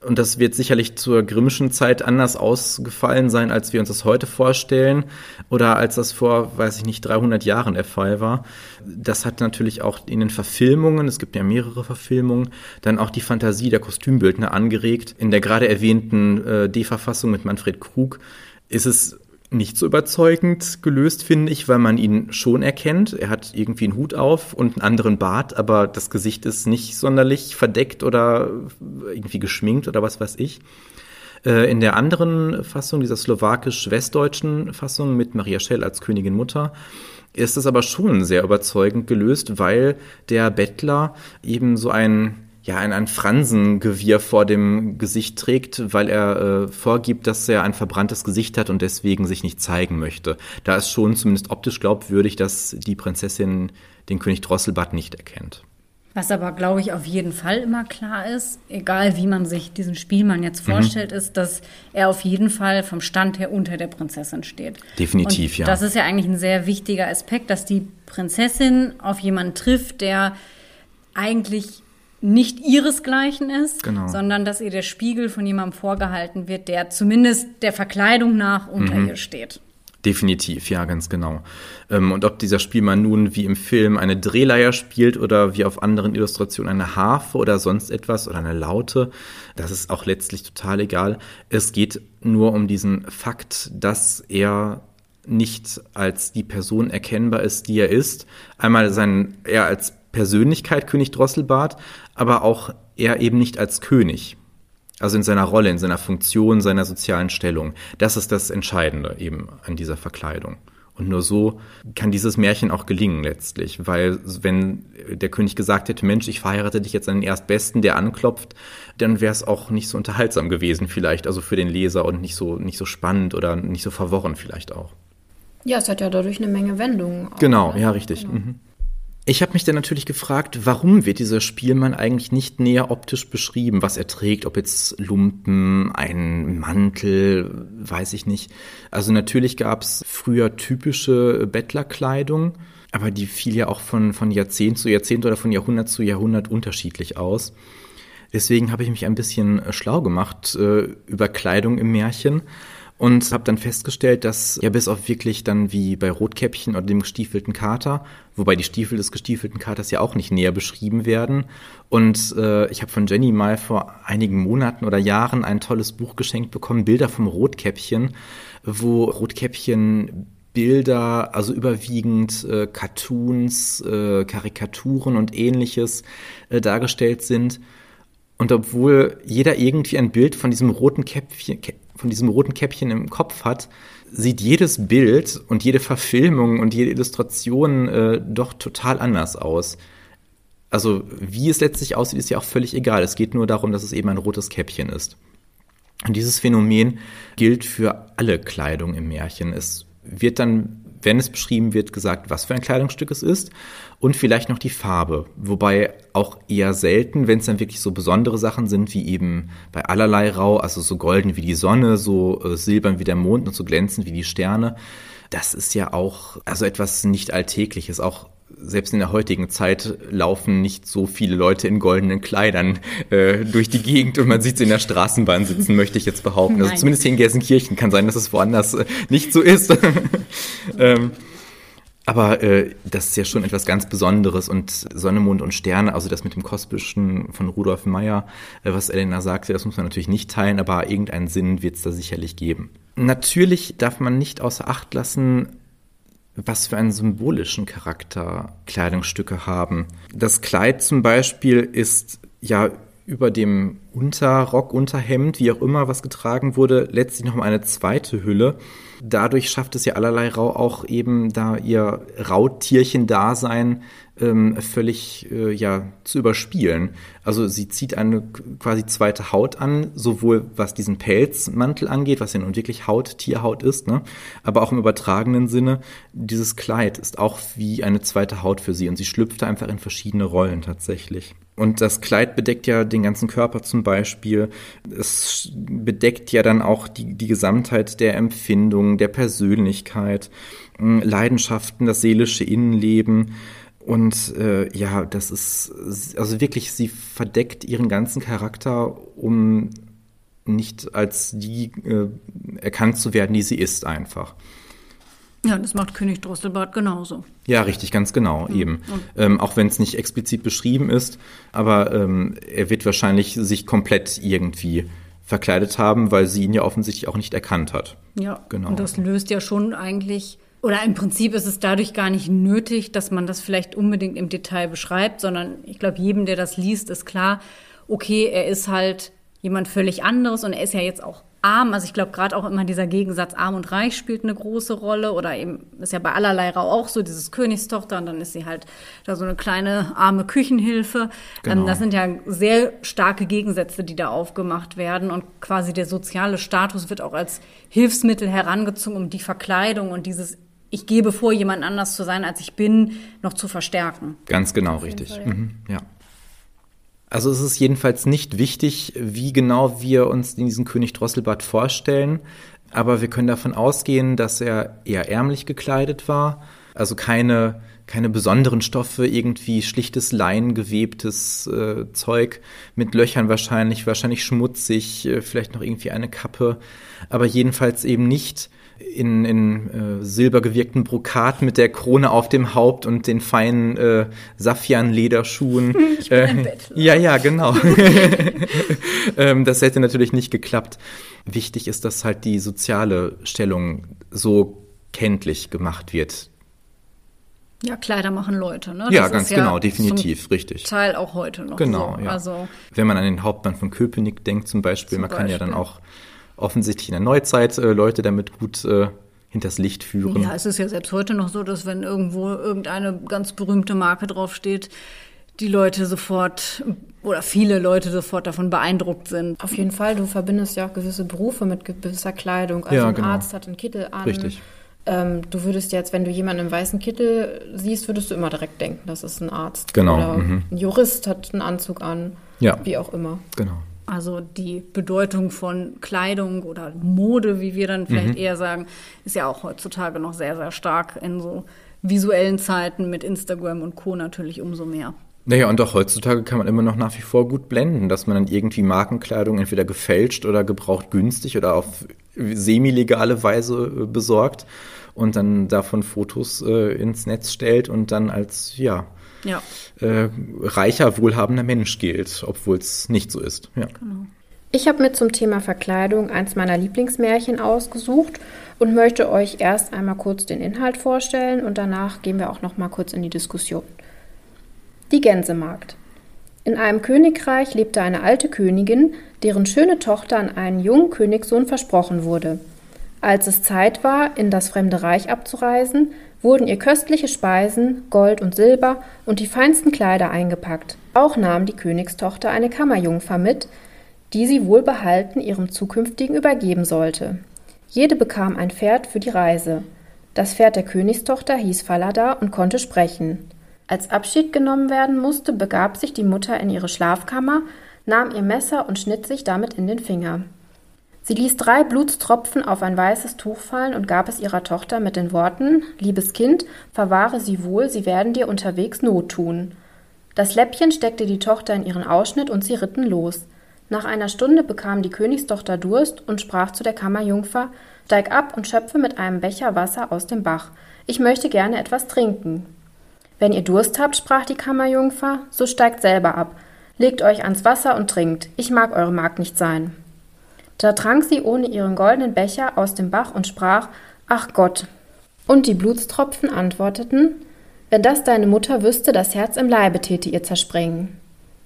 Speaker 1: Und das wird sicherlich zur Grimmschen Zeit anders ausgefallen sein, als wir uns das heute vorstellen oder als das vor, weiß ich nicht, 300 Jahren der Fall war. Das hat natürlich auch in den Verfilmungen, es gibt ja mehrere Verfilmungen, dann auch die Fantasie der Kostümbildner angeregt. In der gerade erwähnten äh, D-Verfassung mit Manfred Krug ist es nicht so überzeugend gelöst, finde ich, weil man ihn schon erkennt. Er hat irgendwie einen Hut auf und einen anderen Bart, aber das Gesicht ist nicht sonderlich verdeckt oder irgendwie geschminkt oder was weiß ich. Äh, In der anderen Fassung, dieser slowakisch-westdeutschen Fassung mit Maria Schell als Königin Mutter, ist es aber schon sehr überzeugend gelöst, weil der Bettler eben so ein ja, ein, ein Fransengewirr vor dem Gesicht trägt, weil er äh, vorgibt, dass er ein verbranntes Gesicht hat und deswegen sich nicht zeigen möchte. Da ist schon zumindest optisch glaubwürdig, dass die Prinzessin den König Drosselbart nicht erkennt.
Speaker 2: Was aber, glaube ich, auf jeden Fall immer klar ist, egal wie man sich diesen Spielmann jetzt
Speaker 1: Mhm.
Speaker 2: vorstellt, ist, dass er auf jeden Fall vom Stand her unter der Prinzessin steht.
Speaker 1: Definitiv,
Speaker 2: Und
Speaker 1: ja.
Speaker 2: Das ist ja eigentlich ein sehr wichtiger Aspekt, dass die Prinzessin auf jemanden trifft, der eigentlich nicht ihresgleichen ist,
Speaker 1: Genau.
Speaker 2: sondern dass ihr der Spiegel von jemandem vorgehalten wird, der zumindest der Verkleidung nach unter
Speaker 1: Mhm.
Speaker 2: ihr steht.
Speaker 1: Definitiv, ja, ganz genau. Ähm, Und ob dieser Spielmann nun wie im Film eine Drehleier spielt oder wie auf anderen Illustrationen eine Harfe oder sonst etwas oder eine Laute, das ist auch letztlich total egal. Es geht nur um diesen Fakt, dass er nicht als die Person erkennbar ist, die er ist. Einmal sein, er als Persönlichkeit König Drosselbart, aber auch er eben nicht als König. Also in seiner Rolle, in seiner Funktion, seiner sozialen Stellung. Das ist das Entscheidende eben an dieser Verkleidung. Und nur so kann dieses Märchen auch gelingen letztlich, weil wenn der König gesagt hätte, Mensch, ich verheirate dich jetzt an den Erstbesten, der anklopft, dann wäre es auch nicht so unterhaltsam gewesen vielleicht, also für den Leser und nicht so, nicht so spannend oder nicht so verworren vielleicht auch.
Speaker 3: Ja, es hat ja dadurch eine Menge Wendungen.
Speaker 1: Genau,
Speaker 3: ne?
Speaker 1: ja, richtig. Mhm. Ich habe mich dann natürlich gefragt, warum wird dieser Spielmann eigentlich nicht näher optisch beschrieben, was er trägt, ob jetzt Lumpen, ein Mantel, weiß ich nicht. Also natürlich gab es früher typische Bettlerkleidung, aber die fiel ja auch von, von Jahrzehnt zu Jahrzehnt oder von Jahrhundert zu Jahrhundert unterschiedlich aus. Deswegen habe ich mich ein bisschen schlau gemacht äh, über Kleidung im Märchen und habe dann festgestellt, dass ja bis auf wirklich dann wie bei Rotkäppchen oder dem gestiefelten Kater, wobei die Stiefel des gestiefelten Katers ja auch nicht näher beschrieben werden. Und äh, ich habe von Jenny mal vor einigen Monaten oder Jahren ein tolles Buch geschenkt bekommen, Bilder vom Rotkäppchen, wo Rotkäppchen Bilder, also überwiegend äh, Cartoons, äh, Karikaturen und ähnliches äh, dargestellt sind. Und obwohl jeder irgendwie ein Bild von diesem roten Käppchen, Kä- von diesem roten Käppchen im Kopf hat, sieht jedes Bild und jede Verfilmung und jede Illustration äh, doch total anders aus. Also wie es letztlich aussieht, ist ja auch völlig egal. Es geht nur darum, dass es eben ein rotes Käppchen ist. Und dieses Phänomen gilt für alle Kleidung im Märchen. Es wird dann, wenn es beschrieben wird, gesagt, was für ein Kleidungsstück es ist und vielleicht noch die Farbe. Wobei auch eher selten, wenn es dann wirklich so besondere Sachen sind, wie eben bei allerlei Rau, also so golden wie die Sonne, so äh, silbern wie der Mond und so glänzend wie die Sterne. Das ist ja auch also etwas nicht Alltägliches, auch selbst in der heutigen Zeit laufen nicht so viele Leute in goldenen Kleidern äh, durch die Gegend und man sieht sie in der Straßenbahn sitzen, möchte ich jetzt behaupten. Also Nein. Zumindest hier in Gelsenkirchen kann sein, dass es woanders äh, nicht so ist. (laughs) ähm, aber äh, das ist ja schon etwas ganz Besonderes und Sonne, Mond und Sterne, also das mit dem Kosmischen von Rudolf Meyer, äh, was Elena sagte, das muss man natürlich nicht teilen, aber irgendeinen Sinn wird es da sicherlich geben. Natürlich darf man nicht außer Acht lassen, was für einen symbolischen Charakter Kleidungsstücke haben. Das Kleid zum Beispiel ist ja über dem Unterrock, Unterhemd, wie auch immer, was getragen wurde, letztlich noch mal eine zweite Hülle. Dadurch schafft es ja allerlei Rau auch eben da ihr Rautierchen-Dasein ähm, völlig äh, ja zu überspielen. Also sie zieht eine quasi zweite Haut an, sowohl was diesen Pelzmantel angeht, was ja nun wirklich Haut, Tierhaut ist, ne? aber auch im übertragenen Sinne, dieses Kleid ist auch wie eine zweite Haut für sie und sie schlüpft einfach in verschiedene Rollen tatsächlich. Und das Kleid bedeckt ja den ganzen Körper zum Beispiel. Es bedeckt ja dann auch die, die Gesamtheit der Empfindungen, der Persönlichkeit, hm, Leidenschaften, das seelische Innenleben. Und äh, ja, das ist, also wirklich, sie verdeckt ihren ganzen Charakter, um nicht als die äh, erkannt zu werden, die sie ist einfach.
Speaker 2: Ja, das macht König Drosselbart genauso.
Speaker 1: Ja, richtig, ganz genau, mhm. eben. Ähm, auch wenn es nicht explizit beschrieben ist, aber ähm, er wird wahrscheinlich sich komplett irgendwie verkleidet haben, weil sie ihn ja offensichtlich auch nicht erkannt hat.
Speaker 2: Ja, genau. Und das löst ja schon eigentlich oder im Prinzip ist es dadurch gar nicht nötig, dass man das vielleicht unbedingt im Detail beschreibt, sondern ich glaube, jedem, der das liest, ist klar, okay, er ist halt jemand völlig anderes und er ist ja jetzt auch arm. Also ich glaube gerade auch immer dieser Gegensatz arm und reich spielt eine große Rolle oder eben ist ja bei allerlei Rau auch so, dieses Königstochter und dann ist sie halt da so eine kleine arme Küchenhilfe. Ähm, genau. das sind ja sehr starke Gegensätze, die da aufgemacht werden und quasi der soziale Status wird auch als Hilfsmittel herangezogen, um die Verkleidung und dieses ich gebe vor, jemand anders zu sein, als ich bin, noch zu verstärken.
Speaker 1: Ganz genau, richtig. Fall, ja. Mhm, ja. Also es ist jedenfalls nicht wichtig, wie genau wir uns diesen König Drosselbart vorstellen, aber wir können davon ausgehen, dass er eher ärmlich gekleidet war, also keine keine besonderen Stoffe, irgendwie schlichtes Leingewebtes äh, Zeug mit Löchern wahrscheinlich, wahrscheinlich schmutzig, äh, vielleicht noch irgendwie eine Kappe, aber jedenfalls eben nicht in, in äh, silbergewirkten Brokat mit der Krone auf dem Haupt und den feinen äh, Safian-Lederschuhen.
Speaker 2: Ich bin äh,
Speaker 1: ja, ja, genau. (laughs) ähm, das hätte natürlich nicht geklappt. Wichtig ist, dass halt die soziale Stellung so kenntlich gemacht wird.
Speaker 2: Ja, Kleider machen Leute, ne?
Speaker 1: Das ja, ganz genau, ja definitiv, richtig.
Speaker 2: Teil auch heute noch.
Speaker 1: Genau,
Speaker 2: so.
Speaker 1: ja.
Speaker 2: Also,
Speaker 1: Wenn man an den Hauptmann von Köpenick denkt zum Beispiel, zum man Beispiel. kann ja dann auch offensichtlich in der Neuzeit äh, Leute damit gut äh, hinters Licht führen.
Speaker 2: Ja, es ist ja selbst heute noch so, dass wenn irgendwo irgendeine ganz berühmte Marke draufsteht, die Leute sofort oder viele Leute sofort davon beeindruckt sind.
Speaker 3: Auf jeden Fall, du verbindest ja auch gewisse Berufe mit gewisser Kleidung. Also ja, ein genau. Arzt hat einen Kittel an.
Speaker 1: Richtig.
Speaker 3: Ähm, du würdest jetzt, wenn du jemanden im weißen Kittel siehst, würdest du immer direkt denken, das ist ein Arzt.
Speaker 1: Genau.
Speaker 3: Oder mhm. ein Jurist hat einen Anzug an.
Speaker 1: Ja.
Speaker 3: Wie auch immer.
Speaker 1: Genau.
Speaker 2: Also die Bedeutung von Kleidung oder Mode, wie wir dann vielleicht mhm. eher sagen, ist ja auch heutzutage noch sehr, sehr stark in so visuellen Zeiten mit Instagram und Co. natürlich umso mehr.
Speaker 1: Naja, und auch heutzutage kann man immer noch nach wie vor gut blenden, dass man dann irgendwie Markenkleidung entweder gefälscht oder gebraucht günstig oder auf semi-legale Weise äh, besorgt und dann davon Fotos äh, ins Netz stellt und dann als, ja,
Speaker 2: ja.
Speaker 1: äh, reicher, wohlhabender Mensch gilt, obwohl es nicht so ist. Ja. Genau.
Speaker 3: Ich habe mir zum Thema Verkleidung eins meiner Lieblingsmärchen ausgesucht und möchte euch erst einmal kurz den Inhalt vorstellen und danach gehen wir auch noch mal kurz in die Diskussion. Die Gänsemarkt. In einem Königreich lebte eine alte Königin, deren schöne Tochter an einen jungen Königssohn versprochen wurde. Als es Zeit war, in das fremde Reich abzureisen, wurden ihr köstliche Speisen, Gold und Silber und die feinsten Kleider eingepackt. Auch nahm die Königstochter eine Kammerjungfer mit, die sie wohlbehalten ihrem zukünftigen übergeben sollte. Jede bekam ein Pferd für die Reise. Das Pferd der Königstochter hieß Falada und konnte sprechen. Als Abschied genommen werden musste, begab sich die Mutter in ihre Schlafkammer, nahm ihr Messer und schnitt sich damit in den Finger. Sie ließ drei Blutstropfen auf ein weißes Tuch fallen und gab es ihrer Tochter mit den Worten Liebes Kind, verwahre sie wohl, sie werden dir unterwegs Not tun. Das Läppchen steckte die Tochter in ihren Ausschnitt und sie ritten los. Nach einer Stunde bekam die Königstochter Durst und sprach zu der Kammerjungfer Steig ab und schöpfe mit einem Becher Wasser aus dem Bach. Ich möchte gerne etwas trinken. Wenn ihr Durst habt, sprach die Kammerjungfer, so steigt selber ab. Legt euch ans Wasser und trinkt. Ich mag eure Magd nicht sein. Da trank sie ohne ihren goldenen Becher aus dem Bach und sprach Ach Gott. Und die Blutstropfen antworteten Wenn das deine Mutter wüsste, das Herz im Leibe täte ihr zerspringen.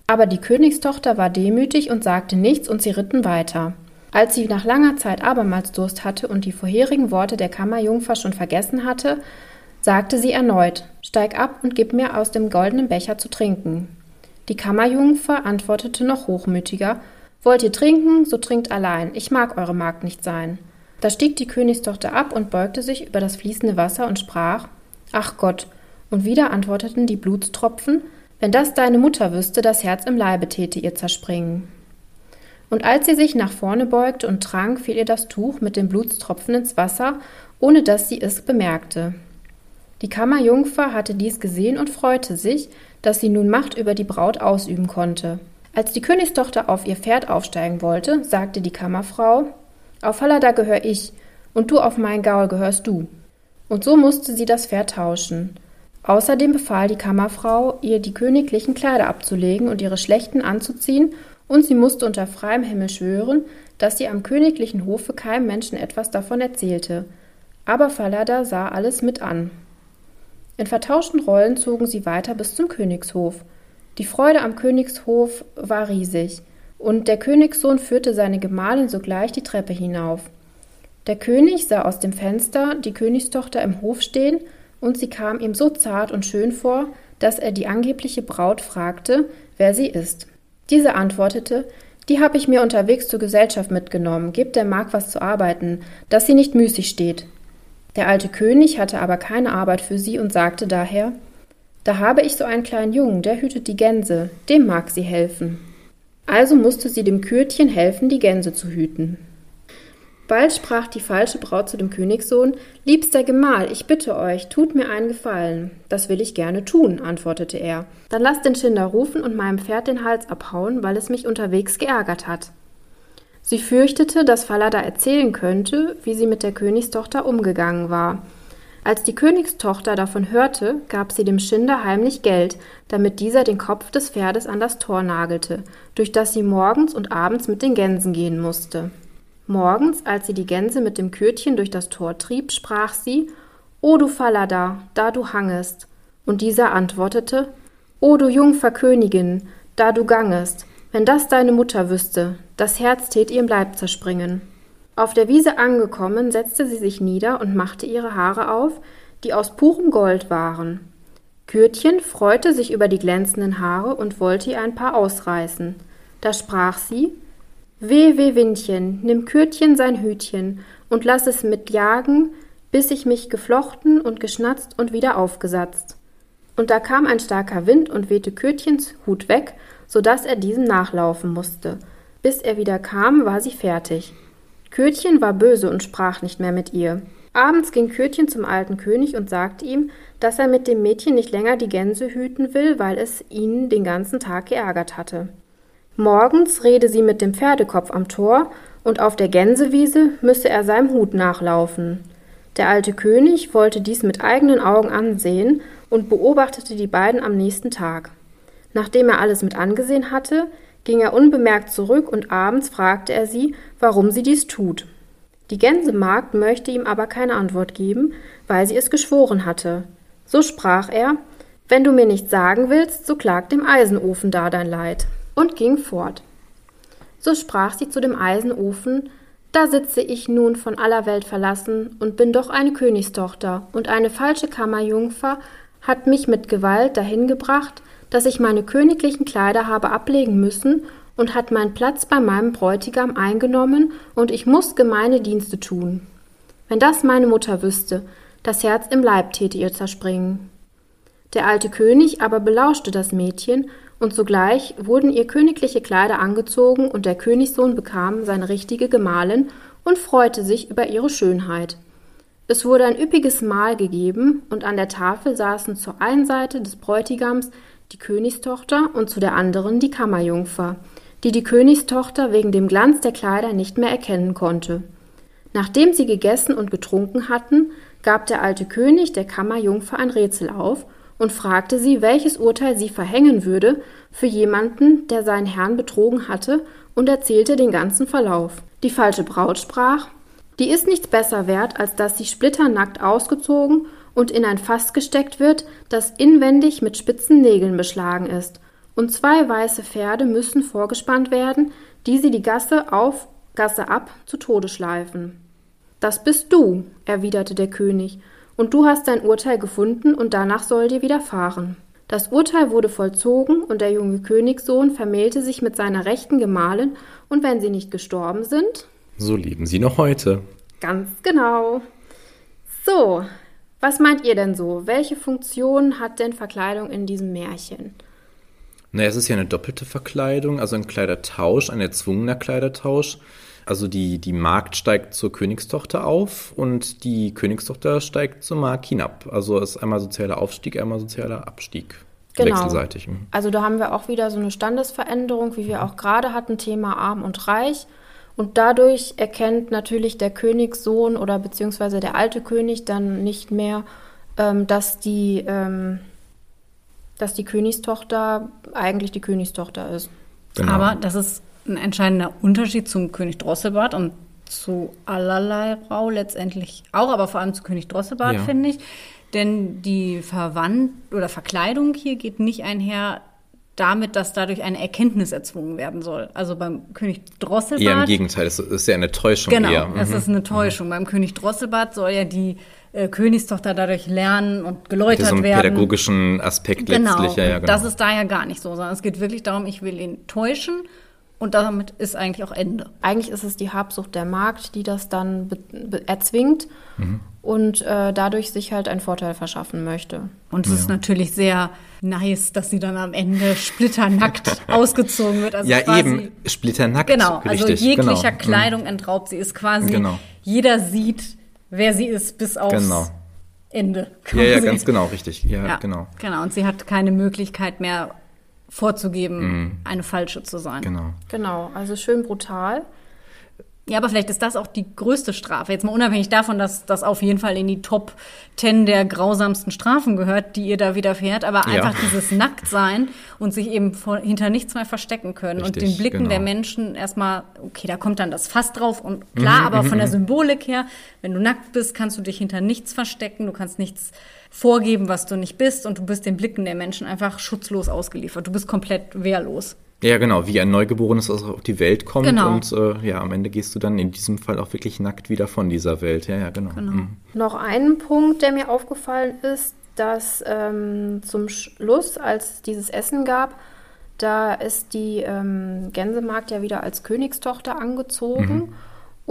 Speaker 3: Aber die Königstochter war demütig und sagte nichts, und sie ritten weiter. Als sie nach langer Zeit abermals Durst hatte und die vorherigen Worte der Kammerjungfer schon vergessen hatte, sagte sie erneut Steig ab und gib mir aus dem goldenen Becher zu trinken. Die Kammerjungfer antwortete noch hochmütiger Wollt ihr trinken, so trinkt allein, ich mag eure Magd nicht sein. Da stieg die Königstochter ab und beugte sich über das fließende Wasser und sprach Ach Gott. Und wieder antworteten die Blutstropfen Wenn das deine Mutter wüsste, das Herz im Leibe täte ihr zerspringen. Und als sie sich nach vorne beugte und trank, fiel ihr das Tuch mit den Blutstropfen ins Wasser, ohne dass sie es bemerkte. Die Kammerjungfer hatte dies gesehen und freute sich, dass sie nun Macht über die Braut ausüben konnte. Als die Königstochter auf ihr Pferd aufsteigen wollte, sagte die Kammerfrau Auf Fallada gehör ich, und du auf mein Gaul gehörst du. Und so musste sie das Pferd tauschen. Außerdem befahl die Kammerfrau, ihr die königlichen Kleider abzulegen und ihre schlechten anzuziehen, und sie musste unter freiem Himmel schwören, dass sie am königlichen Hofe keinem Menschen etwas davon erzählte. Aber Fallada sah alles mit an. In vertauschten Rollen zogen sie weiter bis zum Königshof. Die Freude am Königshof war riesig, und der Königssohn führte seine Gemahlin sogleich die Treppe hinauf. Der König sah aus dem Fenster die Königstochter im Hof stehen, und sie kam ihm so zart und schön vor, dass er die angebliche Braut fragte, wer sie ist. Diese antwortete, die habe ich mir unterwegs zur Gesellschaft mitgenommen, gebt der Magd was zu arbeiten, dass sie nicht müßig steht. Der alte König hatte aber keine Arbeit für sie und sagte daher, da habe ich so einen kleinen Jungen, der hütet die Gänse, dem mag sie helfen. Also musste sie dem Kürtchen helfen, die Gänse zu hüten. Bald sprach die falsche Braut zu dem Königssohn Liebster Gemahl, ich bitte euch, tut mir einen Gefallen. Das will ich gerne tun, antwortete er. Dann lasst den Schinder rufen und meinem Pferd den Hals abhauen, weil es mich unterwegs geärgert hat. Sie fürchtete, dass Falada erzählen könnte, wie sie mit der Königstochter umgegangen war, als die Königstochter davon hörte, gab sie dem Schinder heimlich Geld, damit dieser den Kopf des Pferdes an das Tor nagelte, durch das sie morgens und abends mit den Gänsen gehen musste. Morgens, als sie die Gänse mit dem Kürtchen durch das Tor trieb, sprach sie O du Fallada, da du hangest. Und dieser antwortete O du Jungfer Königin, da du gangest, wenn das deine Mutter wüsste, das Herz tät ihrem Leib zerspringen. Auf der Wiese angekommen, setzte sie sich nieder und machte ihre Haare auf, die aus purem Gold waren. Kürtchen freute sich über die glänzenden Haare und wollte ihr ein paar ausreißen. Da sprach sie Weh, weh, Windchen, nimm Kürtchen sein Hütchen und lass es mit jagen, bis ich mich geflochten und geschnatzt und wieder aufgesatzt. Und da kam ein starker Wind und wehte Kürtchens Hut weg, so dass er diesem nachlaufen musste. Bis er wieder kam, war sie fertig. Kürtchen war böse und sprach nicht mehr mit ihr. Abends ging Kürtchen zum alten König und sagte ihm, dass er mit dem Mädchen nicht länger die Gänse hüten will, weil es ihn den ganzen Tag geärgert hatte. Morgens rede sie mit dem Pferdekopf am Tor, und auf der Gänsewiese müsse er seinem Hut nachlaufen. Der alte König wollte dies mit eigenen Augen ansehen und beobachtete die beiden am nächsten Tag. Nachdem er alles mit angesehen hatte, ging er unbemerkt zurück und abends fragte er sie, warum sie dies tut. Die Gänsemagd möchte ihm aber keine Antwort geben, weil sie es geschworen hatte. So sprach er Wenn du mir nichts sagen willst, so klag dem Eisenofen da dein Leid, und ging fort. So sprach sie zu dem Eisenofen Da sitze ich nun von aller Welt verlassen und bin doch eine Königstochter, und eine falsche Kammerjungfer hat mich mit Gewalt dahin gebracht, dass ich meine königlichen Kleider habe ablegen müssen und hat meinen Platz bei meinem Bräutigam eingenommen, und ich muss gemeine Dienste tun. Wenn das meine Mutter wüsste, das Herz im Leib täte ihr zerspringen. Der alte König aber belauschte das Mädchen, und sogleich wurden ihr königliche Kleider angezogen, und der Königssohn bekam seine richtige Gemahlin und freute sich über ihre Schönheit. Es wurde ein üppiges Mahl gegeben, und an der Tafel saßen zur einen Seite des Bräutigams die Königstochter und zu der anderen die Kammerjungfer, die die Königstochter wegen dem Glanz der Kleider nicht mehr erkennen konnte. Nachdem sie gegessen und getrunken hatten, gab der alte König der Kammerjungfer ein Rätsel auf und fragte sie, welches Urteil sie verhängen würde für jemanden, der seinen Herrn betrogen hatte, und erzählte den ganzen Verlauf. Die falsche Braut sprach, die ist nichts besser wert, als dass sie splitternackt ausgezogen und in ein Fass gesteckt wird, das inwendig mit spitzen Nägeln beschlagen ist, und zwei weiße Pferde müssen vorgespannt werden, die sie die Gasse auf, Gasse ab zu Tode schleifen. Das bist du, erwiderte der König, und du hast dein Urteil gefunden, und danach soll dir widerfahren. Das Urteil wurde vollzogen, und der junge Königssohn vermählte sich mit seiner rechten Gemahlin, und wenn sie nicht gestorben sind,
Speaker 1: so leben sie noch heute.
Speaker 3: Ganz genau. So, was meint ihr denn so? Welche Funktion hat denn Verkleidung in diesem Märchen?
Speaker 1: Naja, es ist ja eine doppelte Verkleidung, also ein Kleidertausch, ein erzwungener Kleidertausch. Also die, die Magd steigt zur Königstochter auf und die Königstochter steigt zur Magd hinab. Also es ist einmal sozialer Aufstieg, einmal sozialer Abstieg. Genau. Wechselseitig. Mhm.
Speaker 3: Also da haben wir auch wieder so eine Standesveränderung, wie wir auch gerade hatten, Thema arm und reich. Und dadurch erkennt natürlich der Königssohn oder beziehungsweise der alte König dann nicht mehr, ähm, dass, die, ähm, dass die Königstochter eigentlich die Königstochter ist.
Speaker 2: Genau. Aber das ist ein entscheidender Unterschied zum König Drosselbart und zu allerlei Rau letztendlich auch, aber vor allem zu König Drosselbart, ja. finde ich. Denn die Verwandt oder Verkleidung hier geht nicht einher damit, dass dadurch eine Erkenntnis erzwungen werden soll. Also beim König Drosselbart.
Speaker 1: Eher im Gegenteil, es ist ja eine Täuschung.
Speaker 2: Genau,
Speaker 1: eher.
Speaker 2: es mhm. ist eine Täuschung. Mhm. Beim König Drosselbart soll ja die äh, Königstochter dadurch lernen und geläutert so einen werden.
Speaker 1: pädagogischen Aspekt
Speaker 2: genau.
Speaker 1: letztlich.
Speaker 2: Ja, ja, genau. Das ist da ja gar nicht so, sondern es geht wirklich darum, ich will ihn täuschen und damit ist eigentlich auch Ende.
Speaker 3: Eigentlich ist es die Habsucht der Markt, die das dann erzwingt. Mhm und äh, dadurch sich halt einen Vorteil verschaffen möchte.
Speaker 2: Und es ja. ist natürlich sehr nice, dass sie dann am Ende splitternackt (laughs) ausgezogen wird.
Speaker 1: Also ja, quasi, eben, splitternackt.
Speaker 2: Genau, also richtig, jeglicher genau. Kleidung entraubt sie. Ist quasi, genau. jeder sieht, wer sie ist, bis aufs genau. Ende.
Speaker 1: Quasi. Ja, ja, ganz genau, richtig. Ja, ja, genau.
Speaker 2: Genau, und sie hat keine Möglichkeit mehr vorzugeben, mhm. eine falsche zu sein.
Speaker 1: Genau.
Speaker 3: Genau, also schön brutal.
Speaker 2: Ja, aber vielleicht ist das auch die größte Strafe. Jetzt mal unabhängig davon, dass das auf jeden Fall in die Top 10 der grausamsten Strafen gehört, die ihr da widerfährt. Aber einfach ja. dieses Nacktsein und sich eben vor, hinter nichts mehr verstecken können Richtig, und den Blicken genau. der Menschen erstmal, okay, da kommt dann das Fass drauf und klar, mhm, aber von der mhm, mhm. Symbolik her, wenn du nackt bist, kannst du dich hinter nichts verstecken, du kannst nichts vorgeben, was du nicht bist und du bist den Blicken der Menschen einfach schutzlos ausgeliefert. Du bist komplett wehrlos.
Speaker 1: Ja, genau, wie ein Neugeborenes das auf die Welt kommt genau. und äh, ja, am Ende gehst du dann in diesem Fall auch wirklich nackt wieder von dieser Welt. Ja, ja, genau. genau. Mhm.
Speaker 3: Noch ein Punkt, der mir aufgefallen ist, dass ähm, zum Schluss, als es dieses Essen gab, da ist die ähm, Gänsemarkt ja wieder als Königstochter angezogen. Mhm.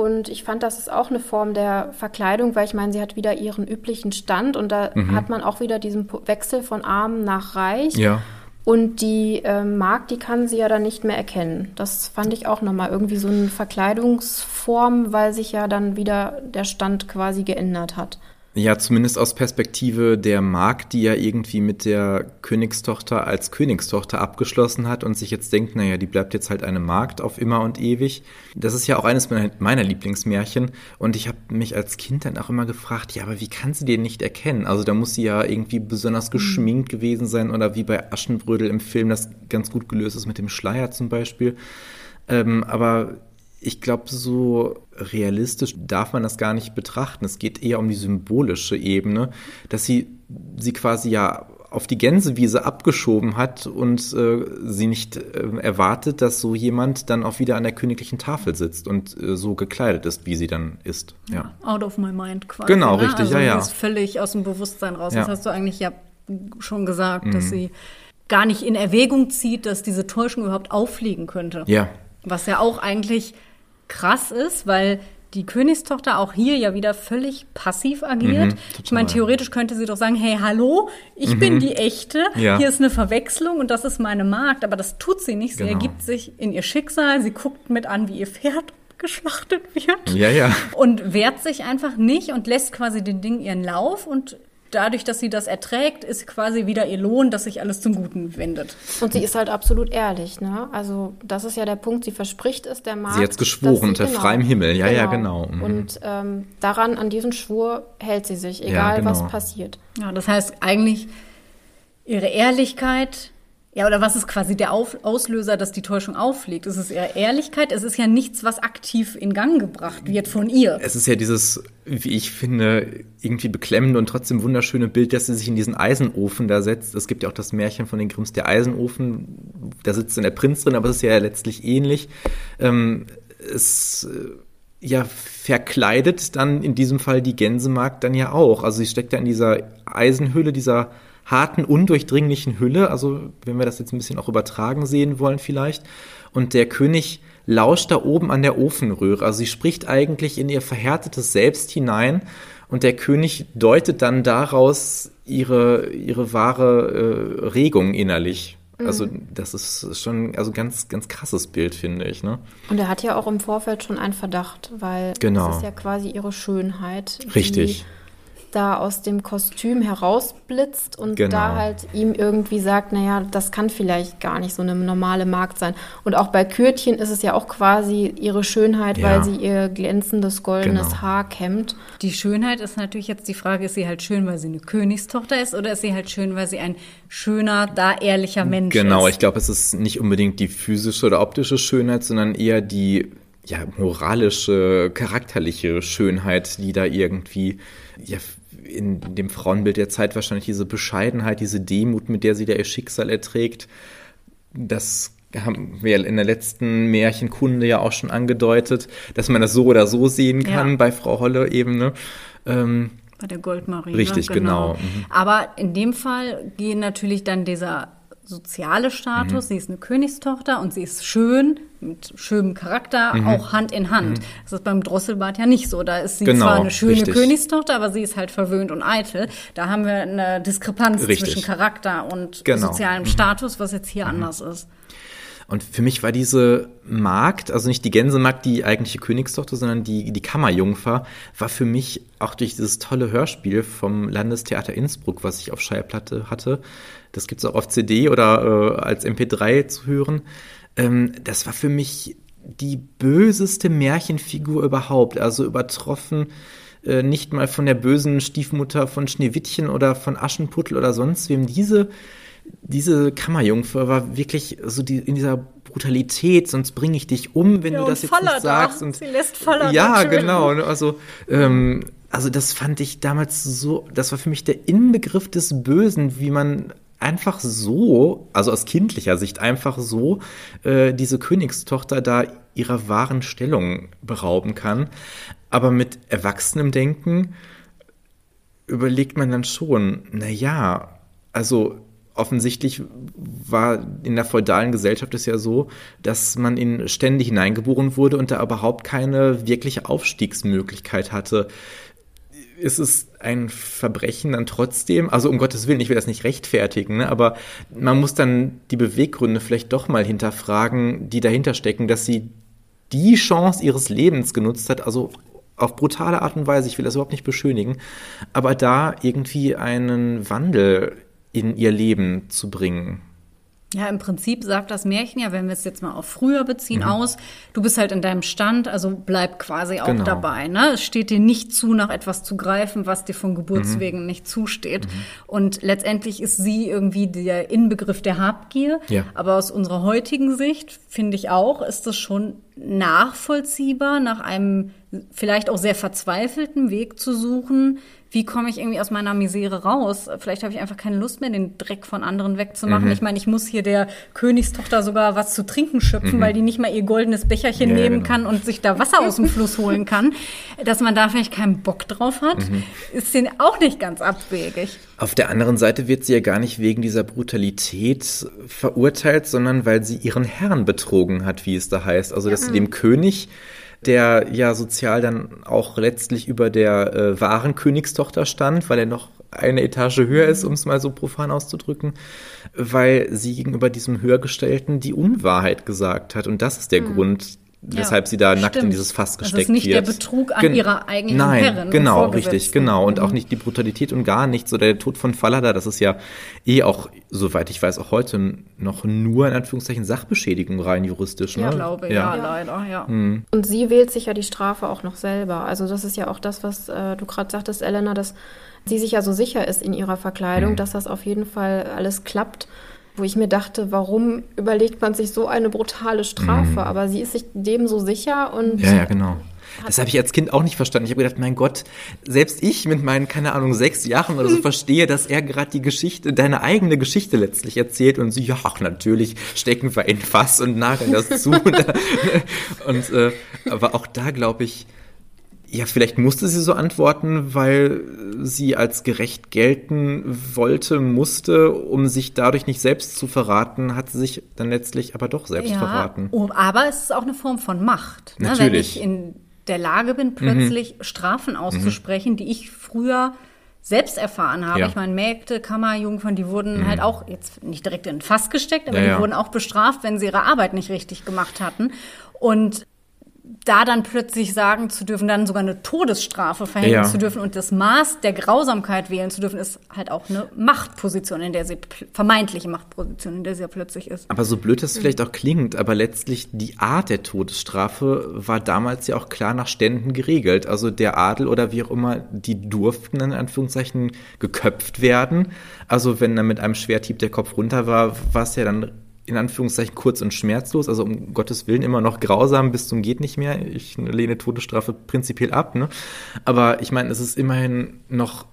Speaker 3: Und ich fand, das ist auch eine Form der Verkleidung, weil ich meine, sie hat wieder ihren üblichen Stand und da mhm. hat man auch wieder diesen Wechsel von arm nach reich.
Speaker 1: Ja.
Speaker 3: Und die äh, Markt, die kann sie ja dann nicht mehr erkennen. Das fand ich auch nochmal irgendwie so eine Verkleidungsform, weil sich ja dann wieder der Stand quasi geändert hat.
Speaker 1: Ja, zumindest aus Perspektive der Mark, die ja irgendwie mit der Königstochter als Königstochter abgeschlossen hat und sich jetzt denkt, naja, die bleibt jetzt halt eine Magd auf immer und ewig. Das ist ja auch eines meiner Lieblingsmärchen und ich habe mich als Kind dann auch immer gefragt, ja, aber wie kann sie den nicht erkennen? Also da muss sie ja irgendwie besonders mhm. geschminkt gewesen sein oder wie bei Aschenbrödel im Film, das ganz gut gelöst ist mit dem Schleier zum Beispiel. Ähm, aber ich glaube, so realistisch darf man das gar nicht betrachten. Es geht eher um die symbolische Ebene, dass sie sie quasi ja auf die Gänsewiese abgeschoben hat und äh, sie nicht äh, erwartet, dass so jemand dann auch wieder an der königlichen Tafel sitzt und äh, so gekleidet ist, wie sie dann ist. Ja.
Speaker 2: ja out of my mind quasi.
Speaker 1: Genau, ne? richtig,
Speaker 2: also
Speaker 1: ja, ja.
Speaker 2: ist völlig aus dem Bewusstsein raus. Ja. Das hast du eigentlich ja schon gesagt, mhm. dass sie gar nicht in Erwägung zieht, dass diese Täuschung überhaupt auffliegen könnte.
Speaker 1: Ja.
Speaker 2: Was ja auch eigentlich krass ist, weil die Königstochter auch hier ja wieder völlig passiv agiert.
Speaker 1: Mhm,
Speaker 2: ich meine, theoretisch könnte sie doch sagen, hey, hallo, ich bin die Echte,
Speaker 1: Mhm. Ja.
Speaker 2: hier ist eine Verwechslung und das ist meine Magd. Aber das tut sie nicht. Sie
Speaker 1: Genau.
Speaker 2: ergibt sich in ihr Schicksal, sie guckt mit an, wie ihr Pferd geschlachtet wird
Speaker 1: Ja, ja.
Speaker 2: und wehrt sich einfach nicht und lässt quasi den Ding ihren Lauf und dadurch, dass sie das erträgt, ist quasi wieder ihr Lohn, dass sich alles zum Guten wendet.
Speaker 3: Und sie ist halt absolut ehrlich, ne? Also das ist ja der Punkt, sie verspricht es der Magd.
Speaker 1: Sie hat's geschworen unter freiem Himmel. Ja, ja, genau. Mhm.
Speaker 3: Und ähm, daran, an diesen Schwur hält sie sich,
Speaker 1: Ja,
Speaker 3: egal
Speaker 1: genau.
Speaker 3: was passiert.
Speaker 2: Ja, das heißt eigentlich ihre Ehrlichkeit, ja, oder was ist quasi der Auf Auslöser, dass die Täuschung auffliegt? Es ist ihre Ehrlichkeit, es ist ja nichts, was aktiv in Gang gebracht wird von ihr.
Speaker 1: Es ist ja dieses, wie ich finde, irgendwie beklemmende und trotzdem wunderschöne Bild, dass sie sich in diesen Eisenofen da setzt. Es gibt ja auch das Märchen von den Grimms, der Eisenofen. Da sitzt dann der Prinz drin, aber es ist ja letztlich ähnlich. Ähm, es äh, ja verkleidet dann in diesem Fall die Gänsemarkt dann ja auch. Also sie steckt da in dieser Eisenhülle, dieser harten, undurchdringlichen Hülle. Also wenn wir das jetzt ein bisschen auch übertragen sehen wollen vielleicht. Und der König lauscht da oben an der Ofenröhre. Also sie spricht eigentlich in ihr verhärtetes Selbst hinein. Und der König deutet dann daraus ihre, ihre wahre äh, Regung innerlich. Also das ist schon also ganz ganz krasses Bild finde ich, ne?
Speaker 3: Und er hat ja auch im Vorfeld schon einen Verdacht, weil
Speaker 1: Genau.
Speaker 3: es ist ja quasi ihre Schönheit,
Speaker 1: Richtig.
Speaker 3: Da aus dem Kostüm herausblitzt und
Speaker 1: Genau.
Speaker 3: da halt ihm irgendwie sagt, naja, das kann vielleicht gar nicht so eine normale Magd sein. Und auch bei Kürtchen ist es ja auch quasi ihre Schönheit,
Speaker 1: Ja.
Speaker 3: weil sie ihr glänzendes goldenes
Speaker 1: Genau.
Speaker 3: Haar kämmt.
Speaker 2: Die Schönheit ist natürlich jetzt die Frage, ist sie halt schön, weil sie eine Königstochter ist oder ist sie halt schön, weil sie ein schöner, da ehrlicher Mensch
Speaker 1: Genau,
Speaker 2: ist?
Speaker 1: ich glaube, es ist nicht unbedingt die physische oder optische Schönheit, sondern eher die ja, moralische, charakterliche Schönheit, die da irgendwie ja, in dem Frauenbild der Zeit wahrscheinlich diese Bescheidenheit, diese Demut, mit der sie da ihr Schicksal erträgt, das haben wir in der letzten Märchenkunde ja auch schon angedeutet, dass man das so oder so sehen kann
Speaker 2: Ja.
Speaker 1: bei Frau Holle eben. Ne? Ähm,
Speaker 2: Bei der Goldmarine.
Speaker 1: Richtig, genau. Mhm.
Speaker 2: Aber in dem Fall gehen natürlich dann dieser soziale Status,
Speaker 1: Mhm.
Speaker 2: sie ist eine Königstochter und sie ist schön, mit schönem Charakter,
Speaker 1: Mhm.
Speaker 2: auch Hand in Hand. Das ist beim Drosselbart ja nicht so. Da ist sie
Speaker 1: Genau,
Speaker 2: zwar eine schöne
Speaker 1: richtig.
Speaker 2: Königstochter, aber sie ist halt verwöhnt und eitel. Da haben wir eine Diskrepanz
Speaker 1: Richtig.
Speaker 2: zwischen Charakter und
Speaker 1: Genau.
Speaker 2: sozialem Status, was jetzt hier anders ist.
Speaker 1: Und für mich war diese Magd, also nicht die Gänsemarkt, die eigentliche Königstochter, sondern die, die Kammerjungfer, war für mich auch durch dieses tolle Hörspiel vom Landestheater Innsbruck, was ich auf Schallplatte hatte, das gibt's auch auf CD oder äh, als MP3 zu hören, ähm, das war für mich die böseste Märchenfigur überhaupt, also übertroffen äh, nicht mal von der bösen Stiefmutter von Schneewittchen oder von Aschenputtel oder sonst wem. Diese diese Kammerjungfer war wirklich so die, in dieser Brutalität, sonst bringe ich dich um, wenn
Speaker 2: Ja,
Speaker 1: du das jetzt
Speaker 2: Faller
Speaker 1: nicht sagst. Und
Speaker 2: Sie lässt Faller
Speaker 1: Ja,
Speaker 2: töten.
Speaker 1: genau. Also, ähm, also das fand ich damals so, das war für mich der Inbegriff des Bösen, wie man einfach so, also aus kindlicher Sicht einfach so, äh, diese Königstochter da ihrer wahren Stellung berauben kann. Aber mit erwachsenem Denken überlegt man dann schon, na ja, also offensichtlich war in der feudalen Gesellschaft es ja so, dass man in Stände hineingeboren wurde und da überhaupt keine wirkliche Aufstiegsmöglichkeit hatte. Ist es ein Verbrechen dann trotzdem? Also um Gottes Willen, ich will das nicht rechtfertigen, ne? aber man muss dann die Beweggründe vielleicht doch mal hinterfragen, die dahinter stecken, dass sie die Chance ihres Lebens genutzt hat, also auf brutale Art und Weise, ich will das überhaupt nicht beschönigen, aber da irgendwie einen Wandel in ihr Leben zu bringen.
Speaker 2: Ja, im Prinzip sagt das Märchen ja, wenn wir es jetzt mal auf früher beziehen,
Speaker 1: Mhm.
Speaker 2: aus, du bist halt in deinem Stand, also bleib quasi auch
Speaker 1: Genau.
Speaker 2: dabei. Ne? Es steht dir nicht zu, nach etwas zu greifen, was dir von
Speaker 1: Mhm.
Speaker 2: Geburtswegen nicht zusteht. Und letztendlich ist sie irgendwie der Inbegriff der Habgier.
Speaker 1: Ja.
Speaker 2: Aber aus unserer heutigen Sicht, finde ich auch, ist das schon nachvollziehbar, nach einem vielleicht auch sehr verzweifelten Weg zu suchen, wie komme ich irgendwie aus meiner Misere raus? Vielleicht habe ich einfach keine Lust mehr, den Dreck von anderen wegzumachen.
Speaker 1: Mhm.
Speaker 2: Ich meine, ich muss hier der Königstochter sogar was zu trinken schöpfen, weil die nicht mal ihr goldenes Becherchen
Speaker 1: Mhm. Ja,
Speaker 2: nehmen
Speaker 1: genau.
Speaker 2: kann und sich da Wasser aus dem Fluss holen kann. (laughs) Dass man da vielleicht keinen Bock drauf hat,
Speaker 1: Mhm.
Speaker 2: ist denen auch nicht ganz abwegig.
Speaker 1: Auf der anderen Seite wird sie ja gar nicht wegen dieser Brutalität verurteilt, sondern weil sie ihren Herrn betrogen hat, wie es da heißt. Also, dass sie dem König, der ja sozial dann auch letztlich über der äh, wahren Königstochter stand, weil er noch eine Etage höher ist, um es mal so profan auszudrücken, weil sie gegenüber diesem Höhergestellten die Unwahrheit gesagt hat. Und das ist der Grund, weshalb sie da nackt in dieses Fass
Speaker 2: Das ist
Speaker 1: gesteckt
Speaker 2: nicht der
Speaker 1: wird.
Speaker 2: Betrug an
Speaker 1: Gen-
Speaker 2: ihrer eigenen
Speaker 1: Nein,
Speaker 2: Herrin und
Speaker 1: genau, richtig, genau. Und
Speaker 2: Mhm.
Speaker 1: auch nicht die Brutalität und gar nichts. Oder der Tod von Fallada, das ist ja eh auch, soweit ich weiß, auch heute noch nur in Anführungszeichen Sachbeschädigung rein juristisch. Ne?
Speaker 2: Ja, glaube ja, leider, ja.
Speaker 1: Mhm.
Speaker 3: Und sie wählt sich ja die Strafe auch noch selber. Also das ist ja auch das, was äh, du gerade sagtest, Elena, dass sie sich ja so sicher ist in ihrer Verkleidung, dass das auf jeden Fall alles klappt. Wo ich mir dachte, warum überlegt man sich so eine brutale Strafe? Aber sie ist sich dem so sicher und
Speaker 1: Ja, ja, genau. Das habe ich als Kind auch nicht verstanden. Ich habe gedacht, mein Gott, selbst ich mit meinen, keine Ahnung, sechs Jahren oder so (laughs) verstehe, dass er gerade die Geschichte, deine eigene Geschichte letztlich erzählt und sie, ja, ach, natürlich stecken wir in Fass und nageln das zu. und (laughs) (laughs) und äh, aber auch da glaube ich, ja, vielleicht musste sie so antworten, weil sie als gerecht gelten wollte, musste, um sich dadurch nicht selbst zu verraten, hat sie sich dann letztlich aber doch selbst verraten.
Speaker 2: oh, aber es ist auch eine Form von Macht. Ne? Wenn
Speaker 1: Natürlich.
Speaker 2: ich in der Lage bin, plötzlich Strafen auszusprechen, die ich früher selbst erfahren habe.
Speaker 1: Ja. Mhm.
Speaker 2: Ich meine, Mägde, Kammerjungfern, die wurden halt auch jetzt nicht direkt in ein Fass gesteckt, aber
Speaker 1: Ja, ja.
Speaker 2: die wurden auch bestraft, wenn sie ihre Arbeit nicht richtig gemacht hatten. Und da dann plötzlich sagen zu dürfen, dann sogar eine Todesstrafe verhängen
Speaker 1: Ja.
Speaker 2: zu dürfen und das Maß der Grausamkeit wählen zu dürfen, ist halt auch eine Machtposition, in der sie, vermeintliche Machtposition, in der sie ja plötzlich ist.
Speaker 1: Aber so blöd das vielleicht auch klingt, aber letztlich die Art der Todesstrafe war damals ja auch klar nach Ständen geregelt. Also der Adel oder wie auch immer, die durften in Anführungszeichen geköpft werden. Also wenn dann mit einem Schwerthieb der Kopf runter war, war es ja dann in Anführungszeichen kurz und schmerzlos, also um Gottes Willen immer noch grausam bis zum geht nicht mehr. Ich lehne Todesstrafe prinzipiell ab, ne? Aber ich meine, es ist immerhin noch,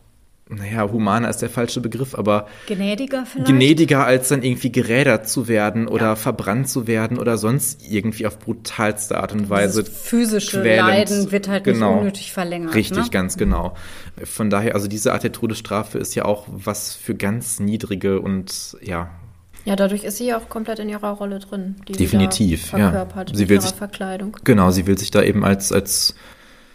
Speaker 1: naja, humaner ist der falsche Begriff, aber
Speaker 2: Gnädiger vielleicht?
Speaker 1: gnädiger als dann irgendwie gerädert zu werden oder verbrannt zu werden oder sonst irgendwie auf brutalste Art und Weise.
Speaker 2: Dieses physische
Speaker 1: quälend.
Speaker 2: Leiden wird halt
Speaker 1: Genau.
Speaker 2: nicht unnötig verlängert.
Speaker 1: Richtig,
Speaker 2: ne?
Speaker 1: ganz genau. Von daher, also diese Art der Todesstrafe ist ja auch was für ganz niedrige und ja,
Speaker 3: ja, dadurch ist sie ja auch komplett in ihrer Rolle drin, die
Speaker 1: Definitiv,
Speaker 3: sie da
Speaker 1: ja.
Speaker 3: verkörpert
Speaker 1: Sie will
Speaker 3: ihrer
Speaker 1: sich-
Speaker 3: Verkleidung.
Speaker 1: genau, sie will sich da eben als, als,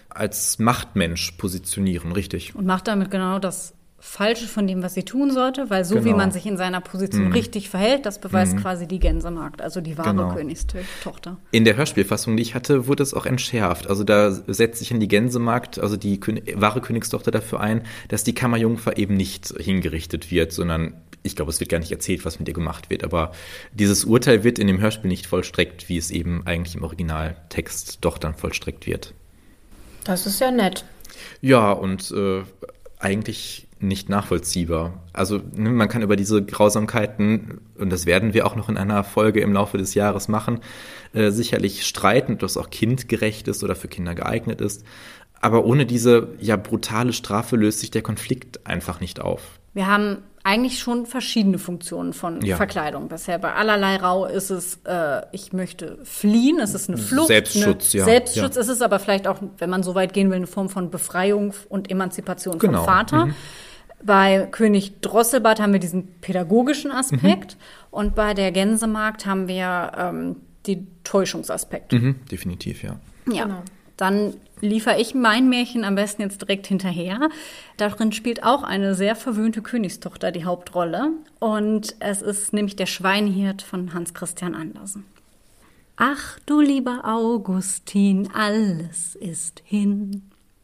Speaker 1: als Machtmensch positionieren, richtig.
Speaker 2: Und macht damit genau das Falsche von dem, was sie tun sollte, weil so wie
Speaker 1: Genau.
Speaker 2: man sich in seiner Position richtig verhält, das beweist quasi die Gänsemarkt, also die wahre
Speaker 1: Genau.
Speaker 2: Königstochter.
Speaker 1: In der Hörspielfassung, die ich hatte, wurde es auch entschärft. Also da setzt sich in die Gänsemarkt, also die Kön wahre Königstochter dafür ein, dass die Kammerjungfer eben nicht hingerichtet wird, sondern ich glaube, es wird gar nicht erzählt, was mit ihr gemacht wird. Aber dieses Urteil wird in dem Hörspiel nicht vollstreckt, wie es eben eigentlich im Originaltext doch dann vollstreckt wird.
Speaker 3: Das ist ja nett.
Speaker 1: Ja, und äh, eigentlich nicht nachvollziehbar. Also ne, man kann über diese Grausamkeiten, und das werden wir auch noch in einer Folge im Laufe des Jahres machen, äh, sicherlich streiten, ob das auch kindgerecht ist oder für Kinder geeignet ist. Aber ohne diese ja brutale Strafe löst sich der Konflikt einfach nicht auf.
Speaker 2: Wir haben eigentlich schon verschiedene Funktionen von
Speaker 1: Ja.
Speaker 2: Verkleidung. Bisher bei allerlei Rau ist es, äh, ich möchte fliehen, es ist eine Flucht.
Speaker 1: Selbstschutz,
Speaker 2: eine
Speaker 1: ja,
Speaker 2: Selbstschutz
Speaker 1: ja.
Speaker 2: ist es aber vielleicht auch, wenn man so weit gehen will, eine Form von Befreiung und Emanzipation
Speaker 1: Genau,
Speaker 2: vom Vater. Bei König Drosselbart haben wir diesen pädagogischen Aspekt
Speaker 1: Mhm.
Speaker 2: und bei der Gänsemarkt haben wir ähm, die Täuschungsaspekte.
Speaker 1: Mhm, definitiv, ja.
Speaker 2: Ja.
Speaker 3: Genau.
Speaker 2: Dann liefere ich mein Märchen am besten jetzt direkt hinterher. Darin spielt auch eine sehr verwöhnte Königstochter die Hauptrolle. Und es ist nämlich der Schweinhirt von Hans Christian Andersen. Ach du lieber Augustin, alles ist hin.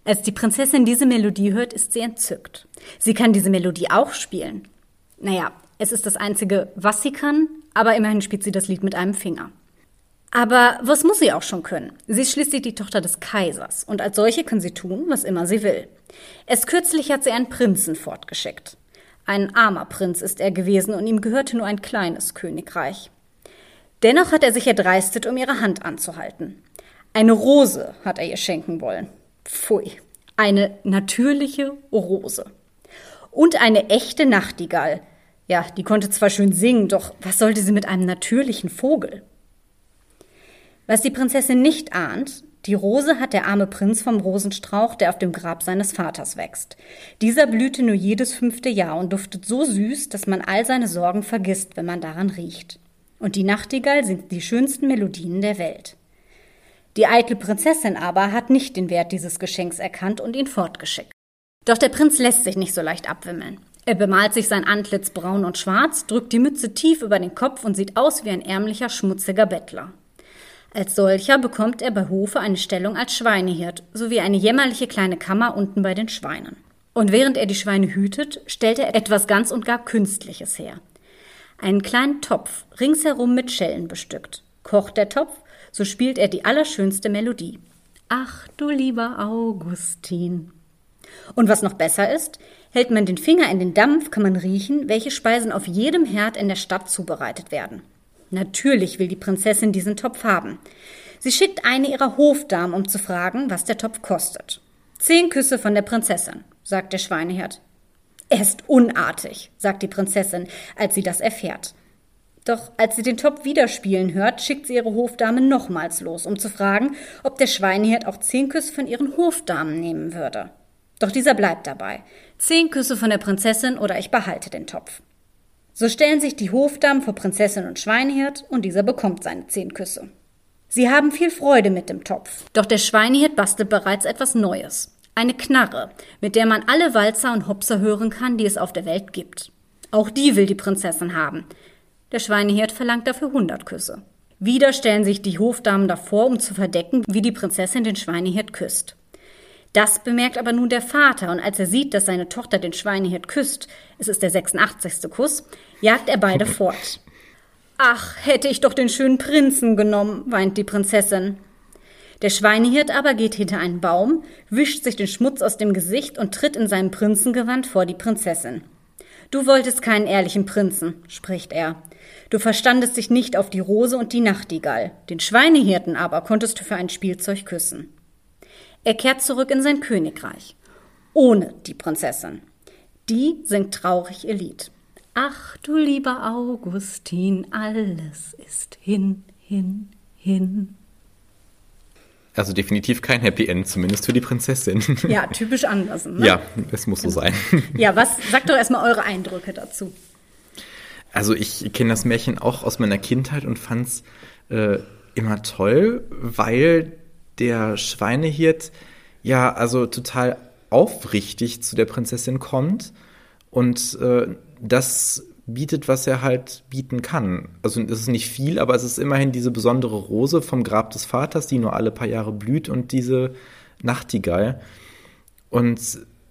Speaker 2: Als die Prinzessin diese Melodie hört, ist sie entzückt. Sie kann diese Melodie auch spielen. Naja, es ist das Einzige, was sie kann, aber immerhin spielt sie das Lied mit einem Finger. Aber was muss sie auch schon können? Sie ist schließlich die Tochter des Kaisers und als solche kann sie tun, was immer sie will. Erst kürzlich hat sie einen Prinzen fortgeschickt. Ein armer Prinz ist er gewesen und ihm gehörte nur ein kleines Königreich. Dennoch hat er sich erdreistet, um ihre Hand anzuhalten. Eine Rose hat er ihr schenken wollen. Pfui. Eine natürliche Rose. Und eine echte Nachtigall. Ja, die konnte zwar schön singen, doch was sollte sie mit einem natürlichen Vogel? Was die Prinzessin nicht ahnt, die Rose hat der arme Prinz vom Rosenstrauch, der auf dem Grab seines Vaters wächst. Dieser blühte nur jedes fünfte Jahr und duftet so süß, dass man all seine Sorgen vergisst, wenn man daran riecht. Und die Nachtigall singt die schönsten Melodien der Welt. Die eitle Prinzessin aber hat nicht den Wert dieses Geschenks erkannt und ihn fortgeschickt. Doch der Prinz lässt sich nicht so leicht abwimmeln. Er bemalt sich sein Antlitz braun und schwarz, drückt die Mütze tief über den Kopf und sieht aus wie ein ärmlicher, schmutziger Bettler. Als solcher bekommt er bei Hofe eine Stellung als Schweinehirt sowie eine jämmerliche kleine Kammer unten bei den Schweinen. Und während er die Schweine hütet, stellt er etwas ganz und gar Künstliches her. Einen kleinen Topf, ringsherum mit Schellen bestückt. Kocht der Topf, so spielt er die allerschönste Melodie. Ach du lieber Augustin. Und was noch besser ist, hält man den Finger in den Dampf, kann man riechen, welche Speisen auf jedem Herd in der Stadt zubereitet werden. Natürlich will die Prinzessin diesen Topf haben. Sie schickt eine ihrer Hofdamen, um zu fragen, was der Topf kostet. Zehn Küsse von der Prinzessin, sagt der Schweinehirt. Er ist unartig, sagt die Prinzessin, als sie das erfährt. Doch als sie den Topf wieder spielen hört, schickt sie ihre Hofdame nochmals los, um zu fragen, ob der Schweinehirt auch zehn Küsse von ihren Hofdamen nehmen würde. Doch dieser bleibt dabei. Zehn Küsse von der Prinzessin oder ich behalte den Topf. So stellen sich die Hofdamen vor Prinzessin und Schweinehirt und dieser bekommt seine zehn Küsse. Sie haben viel Freude mit dem Topf, doch der Schweinehirt bastelt bereits etwas Neues. Eine Knarre, mit der man alle Walzer und Hopser hören kann, die es auf der Welt gibt. Auch die will die Prinzessin haben. Der Schweinehirt verlangt dafür hundert Küsse. Wieder stellen sich die Hofdamen davor, um zu verdecken, wie die Prinzessin den Schweinehirt küsst. Das bemerkt aber nun der Vater, und als er sieht, dass seine Tochter den Schweinehirt küsst, es ist der 86. Kuss, jagt er beide (laughs) fort. Ach, hätte ich doch den schönen Prinzen genommen, weint die Prinzessin. Der Schweinehirt aber geht hinter einen Baum, wischt sich den Schmutz aus dem Gesicht und tritt in seinem Prinzengewand vor die Prinzessin. Du wolltest keinen ehrlichen Prinzen, spricht er. Du verstandest dich nicht auf die Rose und die Nachtigall. Den Schweinehirten aber konntest du für ein Spielzeug küssen. Er kehrt zurück in sein Königreich. Ohne die Prinzessin. Die singt traurig ihr Lied. Ach du lieber Augustin, alles ist hin, hin, hin.
Speaker 1: Also definitiv kein Happy End, zumindest für die Prinzessin.
Speaker 2: Ja, typisch Andersen. Ne?
Speaker 1: Ja, es muss so sein.
Speaker 2: Ja, was sagt doch erstmal eure Eindrücke dazu?
Speaker 1: Also ich kenne das Märchen auch aus meiner Kindheit und fand es äh, immer toll, weil der Schweinehirt ja also total aufrichtig zu der Prinzessin kommt und äh, das bietet, was er halt bieten kann. Also es ist nicht viel, aber es ist immerhin diese besondere Rose vom Grab des Vaters, die nur alle paar Jahre blüht und diese Nachtigall. Und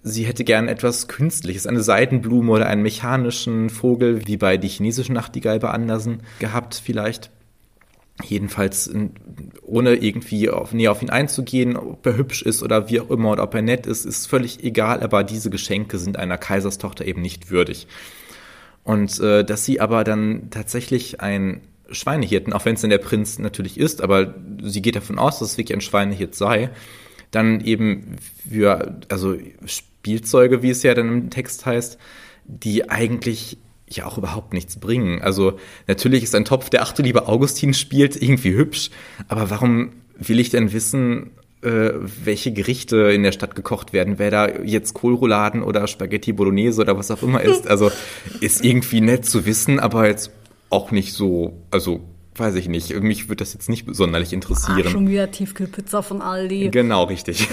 Speaker 1: sie hätte gern etwas Künstliches, eine Seidenblume oder einen mechanischen Vogel, wie bei die chinesischen Nachtigall bei Andersen gehabt vielleicht. Jedenfalls ohne irgendwie auf, näher auf ihn einzugehen, ob er hübsch ist oder wie auch immer oder ob er nett ist, ist völlig egal, aber diese Geschenke sind einer Kaiserstochter eben nicht würdig. Und äh, dass sie aber dann tatsächlich ein Schweinehirten, auch wenn es dann der Prinz natürlich ist, aber sie geht davon aus, dass es wirklich ein Schweinehirt sei, dann eben für, also Spielzeuge, wie es ja dann im Text heißt, die eigentlich ja auch überhaupt nichts bringen. Also natürlich ist ein Topf, der Achte lieber Augustin spielt, irgendwie hübsch, aber warum will ich denn wissen, äh, welche Gerichte in der Stadt gekocht werden, wer da jetzt Kohlrouladen oder Spaghetti Bolognese oder was auch immer ist. Also ist irgendwie nett zu wissen, aber jetzt auch nicht so, also weiß ich nicht. Mich würde das jetzt nicht sonderlich interessieren. Ach,
Speaker 2: schon wieder Tiefkühlpizza von Aldi.
Speaker 1: Genau, richtig.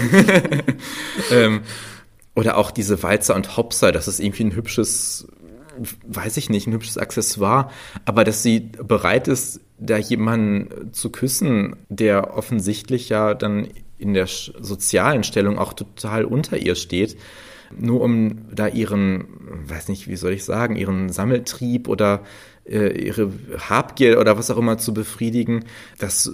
Speaker 1: (laughs) ähm, oder auch diese Walzer und Hopser, das ist irgendwie ein hübsches weiß ich nicht, ein hübsches Accessoire, aber dass sie bereit ist, da jemanden zu küssen, der offensichtlich ja dann in der sozialen Stellung auch total unter ihr steht, nur um da ihren, weiß nicht, wie soll ich sagen, ihren Sammeltrieb oder ihre Habgier oder was auch immer zu befriedigen, das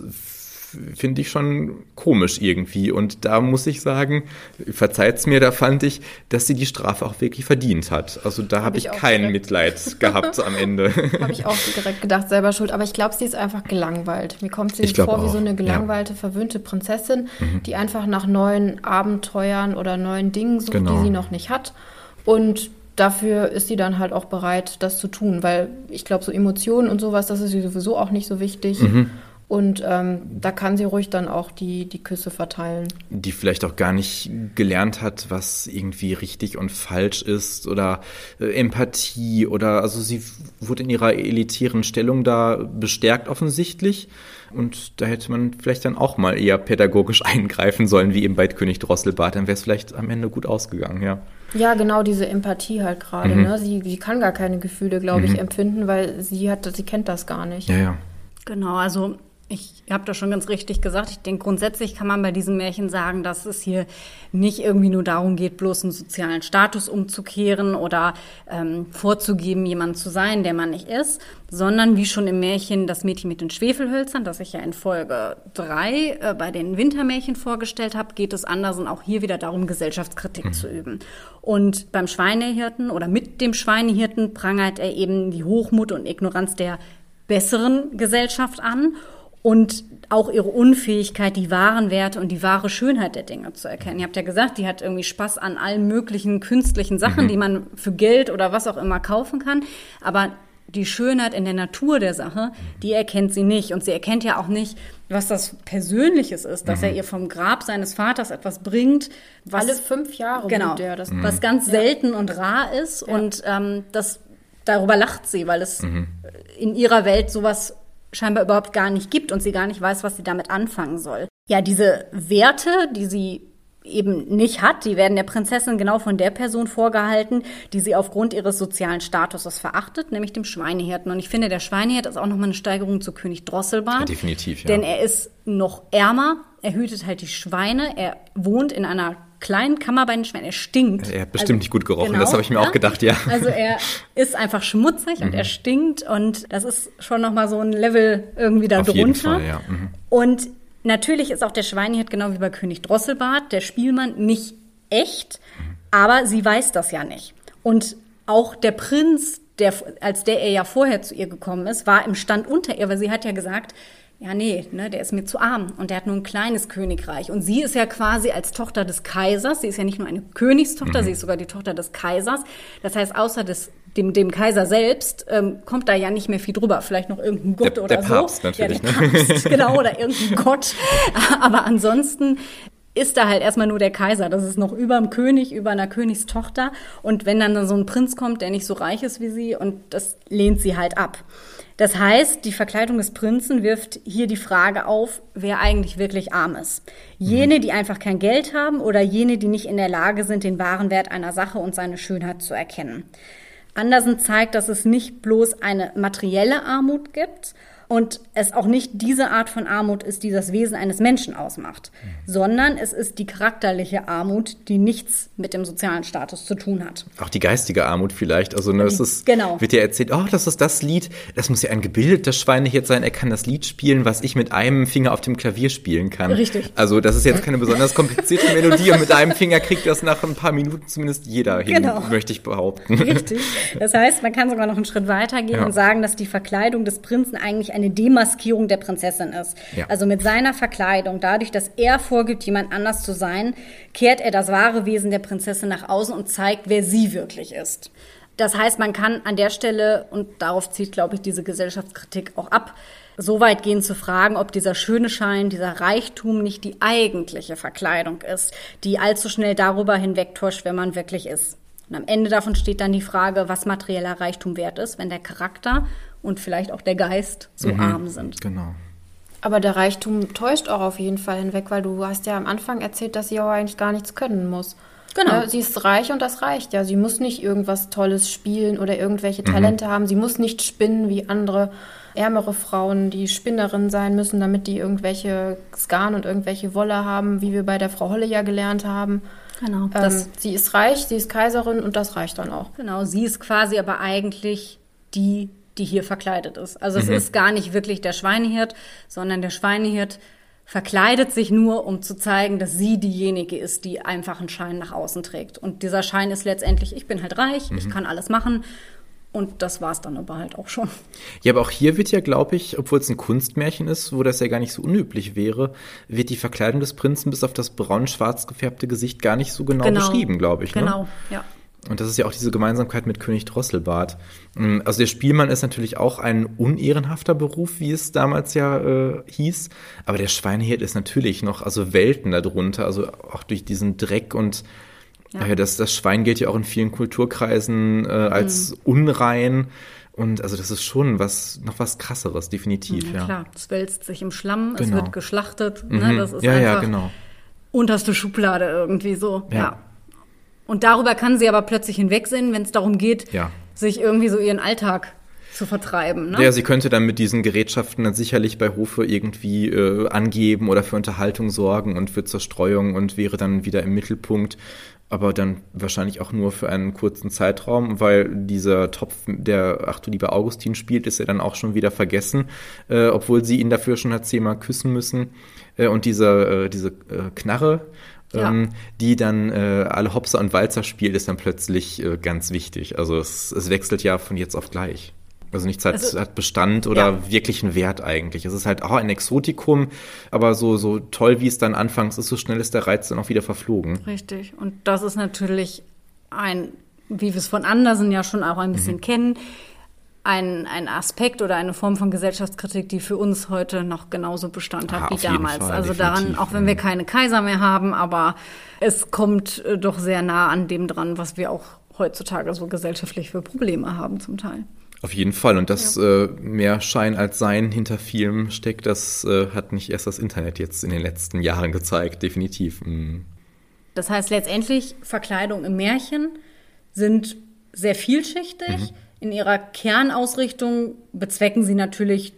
Speaker 1: finde ich schon komisch irgendwie. Und da muss ich sagen, verzeiht's mir, da fand ich, dass sie die Strafe auch wirklich verdient hat. Also da habe hab ich, ich kein direkt. Mitleid (laughs) gehabt am Ende.
Speaker 3: Habe ich auch direkt gedacht, selber schuld. Aber ich glaube, sie ist einfach gelangweilt. Mir kommt sie vor auch. wie so eine gelangweilte, ja. verwöhnte Prinzessin, mhm. die einfach nach neuen Abenteuern oder neuen Dingen sucht, genau. die sie noch nicht hat. Und dafür ist sie dann halt auch bereit, das zu tun, weil ich glaube, so Emotionen und sowas, das ist ihr sowieso auch nicht so wichtig. Mhm. Und ähm, da kann sie ruhig dann auch die, die Küsse verteilen.
Speaker 1: Die vielleicht auch gar nicht gelernt hat, was irgendwie richtig und falsch ist oder äh, Empathie oder also sie wurde in ihrer elitären Stellung da bestärkt offensichtlich. Und da hätte man vielleicht dann auch mal eher pädagogisch (laughs) eingreifen sollen, wie eben bei König Drosselbart. Dann wäre es vielleicht am Ende gut ausgegangen, ja.
Speaker 3: Ja, genau diese Empathie halt gerade. Mhm. Ne? Sie, sie kann gar keine Gefühle, glaube mhm. ich, empfinden, weil sie hat, sie kennt das gar nicht.
Speaker 1: Ja, ja.
Speaker 2: Genau, also ich habe das schon ganz richtig gesagt. Ich denke, grundsätzlich kann man bei diesem Märchen sagen, dass es hier nicht irgendwie nur darum geht, bloß einen sozialen Status umzukehren oder ähm, vorzugeben, jemand zu sein, der man nicht ist, sondern wie schon im Märchen das Mädchen mit den Schwefelhölzern, das ich ja in Folge drei äh, bei den Wintermärchen vorgestellt habe, geht es Andersen auch hier wieder darum, Gesellschaftskritik mhm. zu üben. Und beim Schweinehirten oder mit dem Schweinehirten prangert er eben die Hochmut und Ignoranz der besseren Gesellschaft an und auch ihre Unfähigkeit, die wahren Werte und die wahre Schönheit der Dinge zu erkennen. Ihr habt ja gesagt, die hat irgendwie Spaß an allen möglichen künstlichen Sachen, mhm. die man für Geld oder was auch immer kaufen kann. Aber die Schönheit in der Natur der Sache, die erkennt sie nicht. Und sie erkennt ja auch nicht, was das Persönliches ist, dass mhm. er ihr vom Grab seines Vaters etwas bringt. Was,
Speaker 3: Alle fünf Jahre.
Speaker 2: Genau, der, das, mhm. was ganz selten ja. und rar ist. Ja. Und ähm, das, darüber lacht sie, weil es mhm. in ihrer Welt sowas scheinbar überhaupt gar nicht gibt und sie gar nicht weiß, was sie damit anfangen soll. Ja, diese Werte, die sie eben nicht hat, die werden der Prinzessin genau von der Person vorgehalten, die sie aufgrund ihres sozialen Statuses verachtet, nämlich dem Schweinehirten. Und ich finde, der Schweinehirt ist auch nochmal eine Steigerung zu König Drosselbart. Ja,
Speaker 1: definitiv, ja.
Speaker 2: Denn er ist noch ärmer, er hütet halt die Schweine, er wohnt in einer kleinen Kammer bei den Schweinen. Er stinkt.
Speaker 1: Er hat bestimmt also, nicht gut gerochen, genau, das habe ich mir ja? auch gedacht, ja.
Speaker 2: Also er (laughs) ist einfach schmutzig mhm. und er stinkt und das ist schon nochmal so ein Level irgendwie da
Speaker 1: Auf
Speaker 2: drunter.
Speaker 1: Jeden Fall, ja. Mhm.
Speaker 2: Und natürlich ist auch der Schweinehirt genau wie bei König Drosselbart, der Spielmann, nicht echt, mhm. aber sie weiß das ja nicht. Und auch der Prinz, der, als der er ja vorher zu ihr gekommen ist, war im Stand unter ihr, weil sie hat ja gesagt, ja, nee, ne, der ist mir zu arm und der hat nur ein kleines Königreich. Und sie ist ja quasi als Tochter des Kaisers, sie ist ja nicht nur eine Königstochter, mhm. sie ist sogar die Tochter des Kaisers. Das heißt, außer des, dem, dem Kaiser selbst ähm, kommt da ja nicht mehr viel drüber. Vielleicht noch irgendein Gott
Speaker 1: der,
Speaker 2: oder
Speaker 1: der Papst
Speaker 2: so.
Speaker 1: Natürlich,
Speaker 2: ja, der ne? Papst, (laughs) genau, oder irgendein Gott. Aber ansonsten ist da halt erstmal nur der Kaiser. Das ist noch über dem König, über einer Königstochter. Und wenn dann so ein Prinz kommt, der nicht so reich ist wie sie, und das lehnt sie halt ab. Das heißt, die Verkleidung des Prinzen wirft hier die Frage auf, wer eigentlich wirklich arm ist. Jene, die einfach kein Geld haben oder jene, die nicht in der Lage sind, den wahren Wert einer Sache und seine Schönheit zu erkennen. Andersen zeigt, dass es nicht bloß eine materielle Armut gibt, und es auch nicht diese Art von Armut ist, die das Wesen eines Menschen ausmacht, mhm. sondern es ist die charakterliche Armut, die nichts mit dem sozialen Status zu tun hat.
Speaker 1: Auch die geistige Armut vielleicht. Also ne, es ist,
Speaker 2: genau.
Speaker 1: wird ja erzählt, oh, das ist das Lied, das muss ja ein gebildeter Schweinehirt sein, er kann das Lied spielen, was ich mit einem Finger auf dem Klavier spielen kann.
Speaker 2: Richtig.
Speaker 1: Also das ist jetzt keine besonders komplizierte Melodie und mit einem Finger kriegt das nach ein paar Minuten zumindest jeder hin, genau. möchte ich behaupten.
Speaker 2: Richtig. Das heißt, man kann sogar noch einen Schritt weiter gehen ja. und sagen, dass die Verkleidung des Prinzen eigentlich ein eine Demaskierung der Prinzessin ist. Ja. Also mit seiner Verkleidung, dadurch, dass er vorgibt, jemand anders zu sein, kehrt er das wahre Wesen der Prinzessin nach außen und zeigt, wer sie wirklich ist. Das heißt, man kann an der Stelle, und darauf zieht, glaube ich, diese Gesellschaftskritik auch ab, so weit gehen zu fragen, ob dieser schöne Schein, dieser Reichtum nicht die eigentliche Verkleidung ist, die allzu schnell darüber hinwegtäuscht, wer man wirklich ist. Und am Ende davon steht dann die Frage, was materieller Reichtum wert ist, wenn der Charakter und vielleicht auch der Geist so mhm, arm sind.
Speaker 1: Genau.
Speaker 3: Aber der Reichtum täuscht auch auf jeden Fall hinweg, weil du hast ja am Anfang erzählt, dass sie auch eigentlich gar nichts können muss. Genau. Ja, sie ist reich und das reicht ja. Sie muss nicht irgendwas Tolles spielen oder irgendwelche mhm. Talente mhm. haben. Sie muss nicht spinnen wie andere ärmere Frauen, die Spinnerinnen sein müssen, damit die irgendwelche Skan und irgendwelche Wolle haben, wie wir bei der Frau Holle ja gelernt haben. Genau. Ähm, sie ist reich, sie ist Kaiserin und das reicht dann auch.
Speaker 2: Genau, sie ist quasi aber eigentlich die die hier verkleidet ist. Also es mhm. ist gar nicht wirklich der Schweinehirt, sondern der Schweinehirt verkleidet sich nur, um zu zeigen, dass sie diejenige ist, die einfach einen Schein nach außen trägt. Und dieser Schein ist letztendlich, ich bin halt reich, ich kann alles machen. Und das war's dann aber halt auch schon.
Speaker 1: Ja, aber auch hier wird ja, glaube ich, obwohl es ein Kunstmärchen ist, wo das ja gar nicht so unüblich wäre, wird die Verkleidung des Prinzen bis auf das braun-schwarz gefärbte Gesicht gar nicht so genau, beschrieben, glaube ich. Ne?
Speaker 2: Genau, ja.
Speaker 1: Und das ist ja auch diese Gemeinsamkeit mit König Drosselbart. Mm, Also der Spielmann ist natürlich auch ein unehrenhafter Beruf, wie es damals ja äh, hieß. Aber der Schweinehirt ist natürlich noch, also Welten darunter, also auch durch diesen Dreck und
Speaker 2: Ja.
Speaker 1: ja. das, das Schwein gilt ja auch in vielen Kulturkreisen äh, als unrein. Und also das ist schon was, noch was krasseres, definitiv,
Speaker 2: Ja,
Speaker 1: ja.
Speaker 2: klar, es wälzt sich im Schlamm, es
Speaker 1: Genau.
Speaker 2: wird geschlachtet.
Speaker 1: Mhm.
Speaker 2: Ne? Das ist
Speaker 1: ja,
Speaker 2: einfach
Speaker 1: ja, genau.
Speaker 2: unterste Schublade irgendwie so.
Speaker 1: Ja.
Speaker 2: Ja. Und darüber kann sie aber plötzlich hinwegsehen, wenn es darum geht,
Speaker 1: Ja.
Speaker 2: sich irgendwie so ihren Alltag zu vertreiben. Ne?
Speaker 1: Ja, sie könnte dann mit diesen Gerätschaften dann sicherlich bei Hofe irgendwie äh, angeben oder für Unterhaltung sorgen und für Zerstreuung und wäre dann wieder im Mittelpunkt. Aber dann wahrscheinlich auch nur für einen kurzen Zeitraum, weil dieser Topf, der Ach du lieber Augustin spielt, ist ja dann auch schon wieder vergessen, äh, obwohl sie ihn dafür schon hat zehnmal küssen müssen. Äh, und diese, äh, diese äh, Knarre,
Speaker 2: Ja.
Speaker 1: ähm, die dann äh, alle Hopser und Walzer spielt, ist dann plötzlich äh, ganz wichtig. Also es, es wechselt ja von jetzt auf gleich. Also nichts hat,
Speaker 2: Also-
Speaker 1: hat Bestand oder
Speaker 2: Ja.
Speaker 1: wirklichen Wert eigentlich. Es ist halt auch ein Exotikum, aber so, so toll, wie es dann anfangs ist, so schnell ist der Reiz dann auch wieder verflogen.
Speaker 2: Richtig. Und das ist natürlich ein, wie wir es von Andersen ja schon auch ein bisschen
Speaker 1: Mhm.
Speaker 2: kennen, ein, ein Aspekt oder eine Form von Gesellschaftskritik, die für uns heute noch genauso Bestand hat
Speaker 1: Ah,
Speaker 2: wie damals.
Speaker 1: Fall,
Speaker 2: also daran, auch wenn wir keine Kaiser mehr haben, aber es kommt äh, doch sehr nah an dem dran, was wir auch heutzutage so gesellschaftlich für Probleme haben zum Teil.
Speaker 1: Auf jeden Fall. Und dass äh, mehr Schein als Sein hinter vielem steckt, das äh, hat nicht erst das Internet jetzt in den letzten Jahren gezeigt, definitiv. Mhm.
Speaker 2: Das heißt letztendlich, Verkleidung im Märchen sind sehr vielschichtig.
Speaker 1: Mhm.
Speaker 2: In ihrer Kernausrichtung bezwecken sie natürlich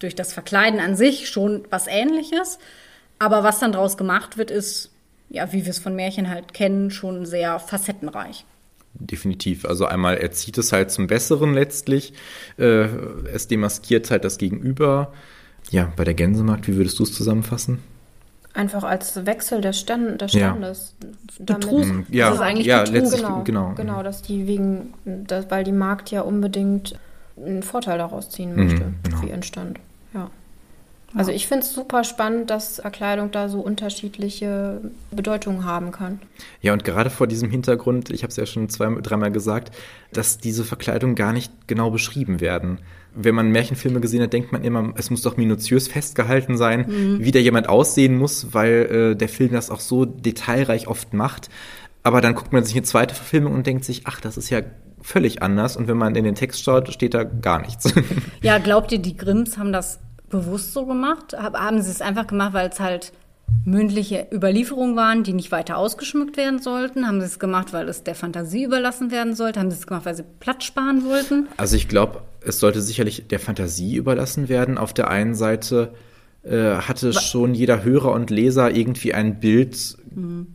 Speaker 2: durch das Verkleiden an sich schon was Ähnliches. Aber was dann draus gemacht wird, ist, ja, wie wir es von Märchen halt kennen, schon sehr facettenreich.
Speaker 1: Definitiv. Also einmal er zieht es halt zum Besseren letztlich. Äh, es demaskiert halt das Gegenüber. Ja, bei der Gänsemarkt, wie würdest du es zusammenfassen?
Speaker 3: Einfach als Wechsel des, Stand, des
Speaker 1: Ja.
Speaker 3: Standes.
Speaker 2: Betrug.
Speaker 1: Ja,
Speaker 2: Das ist eigentlich
Speaker 1: ja,
Speaker 2: Betrug,
Speaker 1: letztlich,
Speaker 3: genau,
Speaker 1: genau.
Speaker 3: genau, dass die wegen, dass, weil die Markt ja unbedingt einen Vorteil daraus ziehen möchte
Speaker 1: genau.
Speaker 3: für ihren Stand. Ja. Also ich finde es super spannend, dass Kleidung da so unterschiedliche Bedeutungen haben kann.
Speaker 1: Ja, und gerade vor diesem Hintergrund, ich habe es ja schon zwei, dreimal gesagt, dass diese Verkleidungen gar nicht genau beschrieben werden. Wenn man Märchenfilme gesehen hat, denkt man immer, es muss doch minutiös festgehalten sein, wie da jemand aussehen muss, weil äh, der Film das auch so detailreich oft macht. Aber dann guckt man sich eine zweite Verfilmung und denkt sich, ach, das ist ja völlig anders. Und wenn man in den Text schaut, steht da gar nichts.
Speaker 2: Ja, glaubt ihr, die Grimms haben das bewusst so gemacht? Hab- Haben sie es einfach gemacht, weil es halt mündliche Überlieferungen waren, die nicht weiter ausgeschmückt werden sollten? Haben sie es gemacht, weil es der Fantasie überlassen werden sollte? Haben sie es gemacht, weil sie Platz sparen wollten?
Speaker 1: Also ich glaube, es sollte sicherlich der Fantasie überlassen werden. Auf der einen Seite äh, hatte schon jeder Hörer und Leser irgendwie ein Bild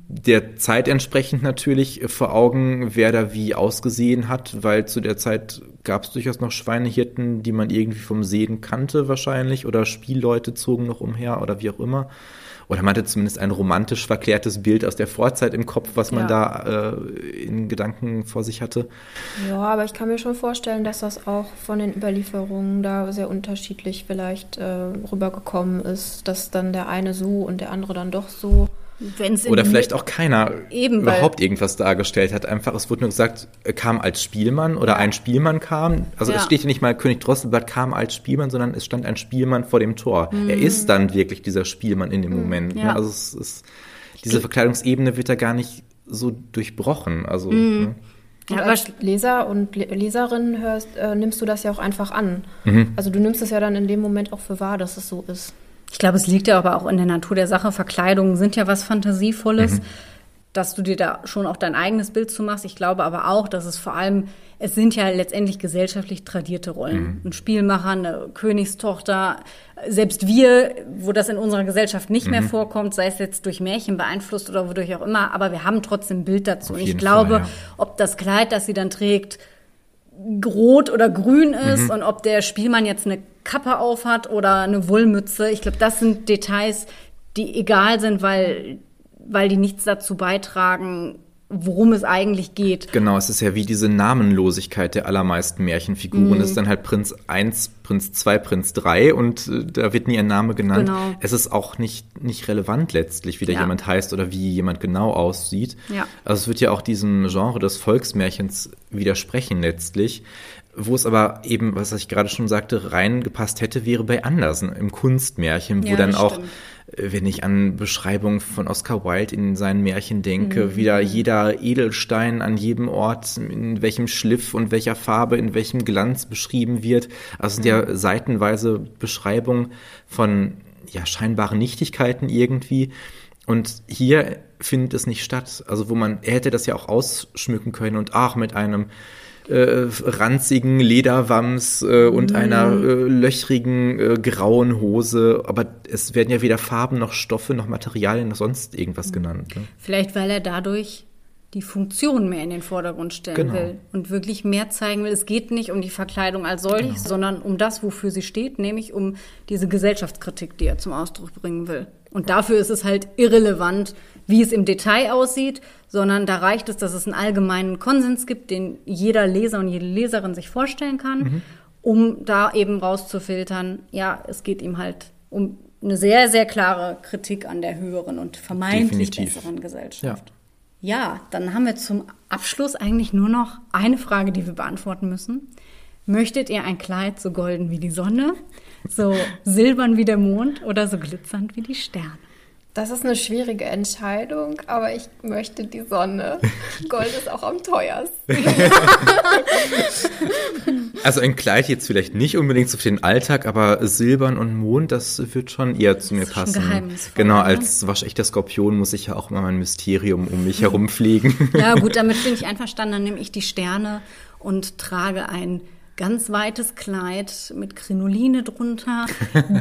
Speaker 1: der Zeit entsprechend natürlich vor Augen, wer da wie ausgesehen hat, weil zu der Zeit gab es durchaus noch Schweinehirten, die man irgendwie vom Sehen kannte wahrscheinlich oder Spielleute zogen noch umher oder wie auch immer. Oder man hatte zumindest ein romantisch verklärtes Bild aus der Vorzeit im Kopf, was man
Speaker 2: Ja.
Speaker 1: da äh, in Gedanken vor sich hatte.
Speaker 3: Ja, aber ich kann mir schon vorstellen, dass das auch von den Überlieferungen da sehr unterschiedlich vielleicht äh, rübergekommen ist, dass dann der eine so und der andere dann doch so.
Speaker 2: Wenn's
Speaker 1: Oder vielleicht auch keiner
Speaker 2: Eben,
Speaker 1: überhaupt irgendwas dargestellt hat. Einfach, es wurde nur gesagt, er kam als Spielmann oder ein Spielmann kam. Also es
Speaker 2: Ja.
Speaker 1: steht ja nicht mal, König Drosselbart kam als Spielmann, sondern es stand ein Spielmann vor dem Tor. Er ist dann wirklich dieser Spielmann in dem Moment. Ne?
Speaker 2: Mhm. Ja.
Speaker 1: Also es ist, diese Verkleidungsebene wird da gar nicht so durchbrochen. Also ne?
Speaker 3: Und
Speaker 2: Ja,
Speaker 3: als Leser und Le Leserin hörst, äh, nimmst du das ja auch einfach an.
Speaker 1: Mhm.
Speaker 3: Also du nimmst es ja dann in dem Moment auch für wahr, dass es so ist.
Speaker 2: Ich glaube, es liegt ja aber auch in der Natur der Sache. Verkleidungen sind ja was Fantasievolles, dass du dir da schon auch dein eigenes Bild zu machst. Ich glaube aber auch, dass es vor allem, es sind ja letztendlich gesellschaftlich tradierte Rollen. Ein Spielmacher, eine Königstochter, selbst wir, wo das in unserer Gesellschaft nicht mehr vorkommt, sei es jetzt durch Märchen beeinflusst oder wodurch auch immer, aber wir haben trotzdem ein Bild dazu. Und ich glaube,
Speaker 1: Fall, ja.
Speaker 2: ob das Kleid, das sie dann trägt, rot oder grün ist und ob der Spielmann jetzt eine Kappe aufhat oder eine Wollmütze. Ich glaube, das sind Details, die egal sind, weil, weil die nichts dazu beitragen, worum es eigentlich geht.
Speaker 1: Genau, es ist ja wie diese Namenlosigkeit der allermeisten Märchenfiguren.
Speaker 2: Mhm.
Speaker 1: Es ist dann halt Prinz 1, Prinz 2, Prinz 3 und äh, da wird nie ein Name genannt.
Speaker 2: Genau.
Speaker 1: Es ist auch nicht, nicht relevant letztlich, wie da
Speaker 2: Ja.
Speaker 1: jemand heißt oder wie jemand genau aussieht.
Speaker 2: Ja.
Speaker 1: Also es wird ja auch diesem Genre des Volksmärchens widersprechen letztlich. Wo es aber eben, was ich gerade schon sagte, reingepasst hätte, wäre bei Andersen im Kunstmärchen, wo
Speaker 2: Ja,
Speaker 1: dann auch
Speaker 2: stimmt.
Speaker 1: äh, wenn ich an Beschreibungen von Oscar Wilde in seinen Märchen denke,
Speaker 2: Mhm.
Speaker 1: wieder jeder Edelstein an jedem Ort, in welchem Schliff und welcher Farbe, in welchem Glanz beschrieben wird. Also
Speaker 2: Mhm.
Speaker 1: ja seitenweise Beschreibungen von ja, scheinbaren Nichtigkeiten irgendwie. Und hier findet es nicht statt. Also wo man, er hätte das ja auch ausschmücken können und ach, mit einem äh, ranzigen Lederwams äh,
Speaker 2: Mhm.
Speaker 1: und einer äh, löchrigen äh, grauen Hose. Aber es werden ja weder Farben noch Stoffe noch Materialien noch sonst irgendwas
Speaker 2: Mhm.
Speaker 1: genannt. Ne?
Speaker 2: Vielleicht, weil er dadurch die Funktion mehr in den Vordergrund stellen
Speaker 1: Genau.
Speaker 2: will und wirklich mehr zeigen will. Es geht nicht um die Verkleidung als solches, sondern um das, wofür sie steht, nämlich um diese Gesellschaftskritik, die er zum Ausdruck bringen will. Und dafür ist es halt irrelevant, wie es im Detail aussieht, sondern da reicht es, dass es einen allgemeinen Konsens gibt, den jeder Leser und jede Leserin sich vorstellen kann,
Speaker 1: Mhm.
Speaker 2: um da eben rauszufiltern, ja, es geht ihm halt um eine sehr, sehr klare Kritik an der höheren und vermeintlich
Speaker 1: Definitiv.
Speaker 2: besseren Gesellschaft.
Speaker 1: Ja.
Speaker 2: Ja, dann haben wir zum Abschluss eigentlich nur noch eine Frage, die wir beantworten müssen. Möchtet ihr ein Kleid so golden wie die Sonne, so (laughs) silbern wie der Mond oder so glitzernd wie die Sterne?
Speaker 3: Das ist eine schwierige Entscheidung, aber ich möchte die Sonne. (laughs) Gold ist auch am teuersten. (laughs)
Speaker 1: Also ein Kleid jetzt vielleicht nicht unbedingt so für den Alltag, aber Silbern und Mond, das wird schon eher zu mir passen. Genau,
Speaker 2: ne?
Speaker 1: als waschechter Skorpion muss ich ja auch immer mein Mysterium um mich herum pflegen.
Speaker 2: Ja, gut, (laughs) damit bin ich einverstanden. Dann nehme ich die Sterne und trage ein ganz weites Kleid mit Krinoline drunter,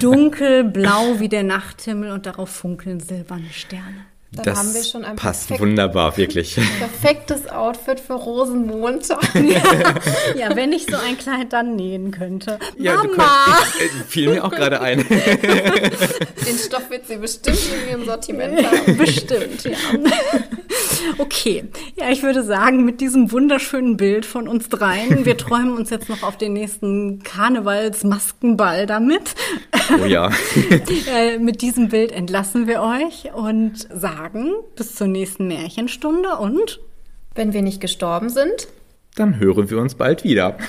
Speaker 2: dunkelblau wie der Nachthimmel und darauf funkeln silberne Sterne.
Speaker 3: Dann
Speaker 1: das
Speaker 3: haben wir schon ein
Speaker 1: passt
Speaker 3: perfekt-
Speaker 1: wunderbar, wirklich. (laughs)
Speaker 3: Perfektes Outfit für Rosenmontag. (laughs)
Speaker 2: Ja, wenn ich so ein Kleid dann nähen könnte.
Speaker 1: Ja, du
Speaker 2: Mama!
Speaker 1: könnt, ich, äh, fiel mir auch gerade ein. (laughs)
Speaker 3: Den Stoff wird sie bestimmt in ihrem Sortiment haben.
Speaker 2: Bestimmt, ja. Okay, ja, ich würde sagen, mit diesem wunderschönen Bild von uns dreien, wir träumen uns jetzt noch auf den nächsten Karnevalsmaskenball damit.
Speaker 1: Oh ja.
Speaker 2: Äh, mit diesem Bild entlassen wir euch und sagen, bis zur nächsten Märchenstunde und
Speaker 3: wenn wir nicht gestorben sind,
Speaker 1: dann hören wir uns bald wieder. (laughs)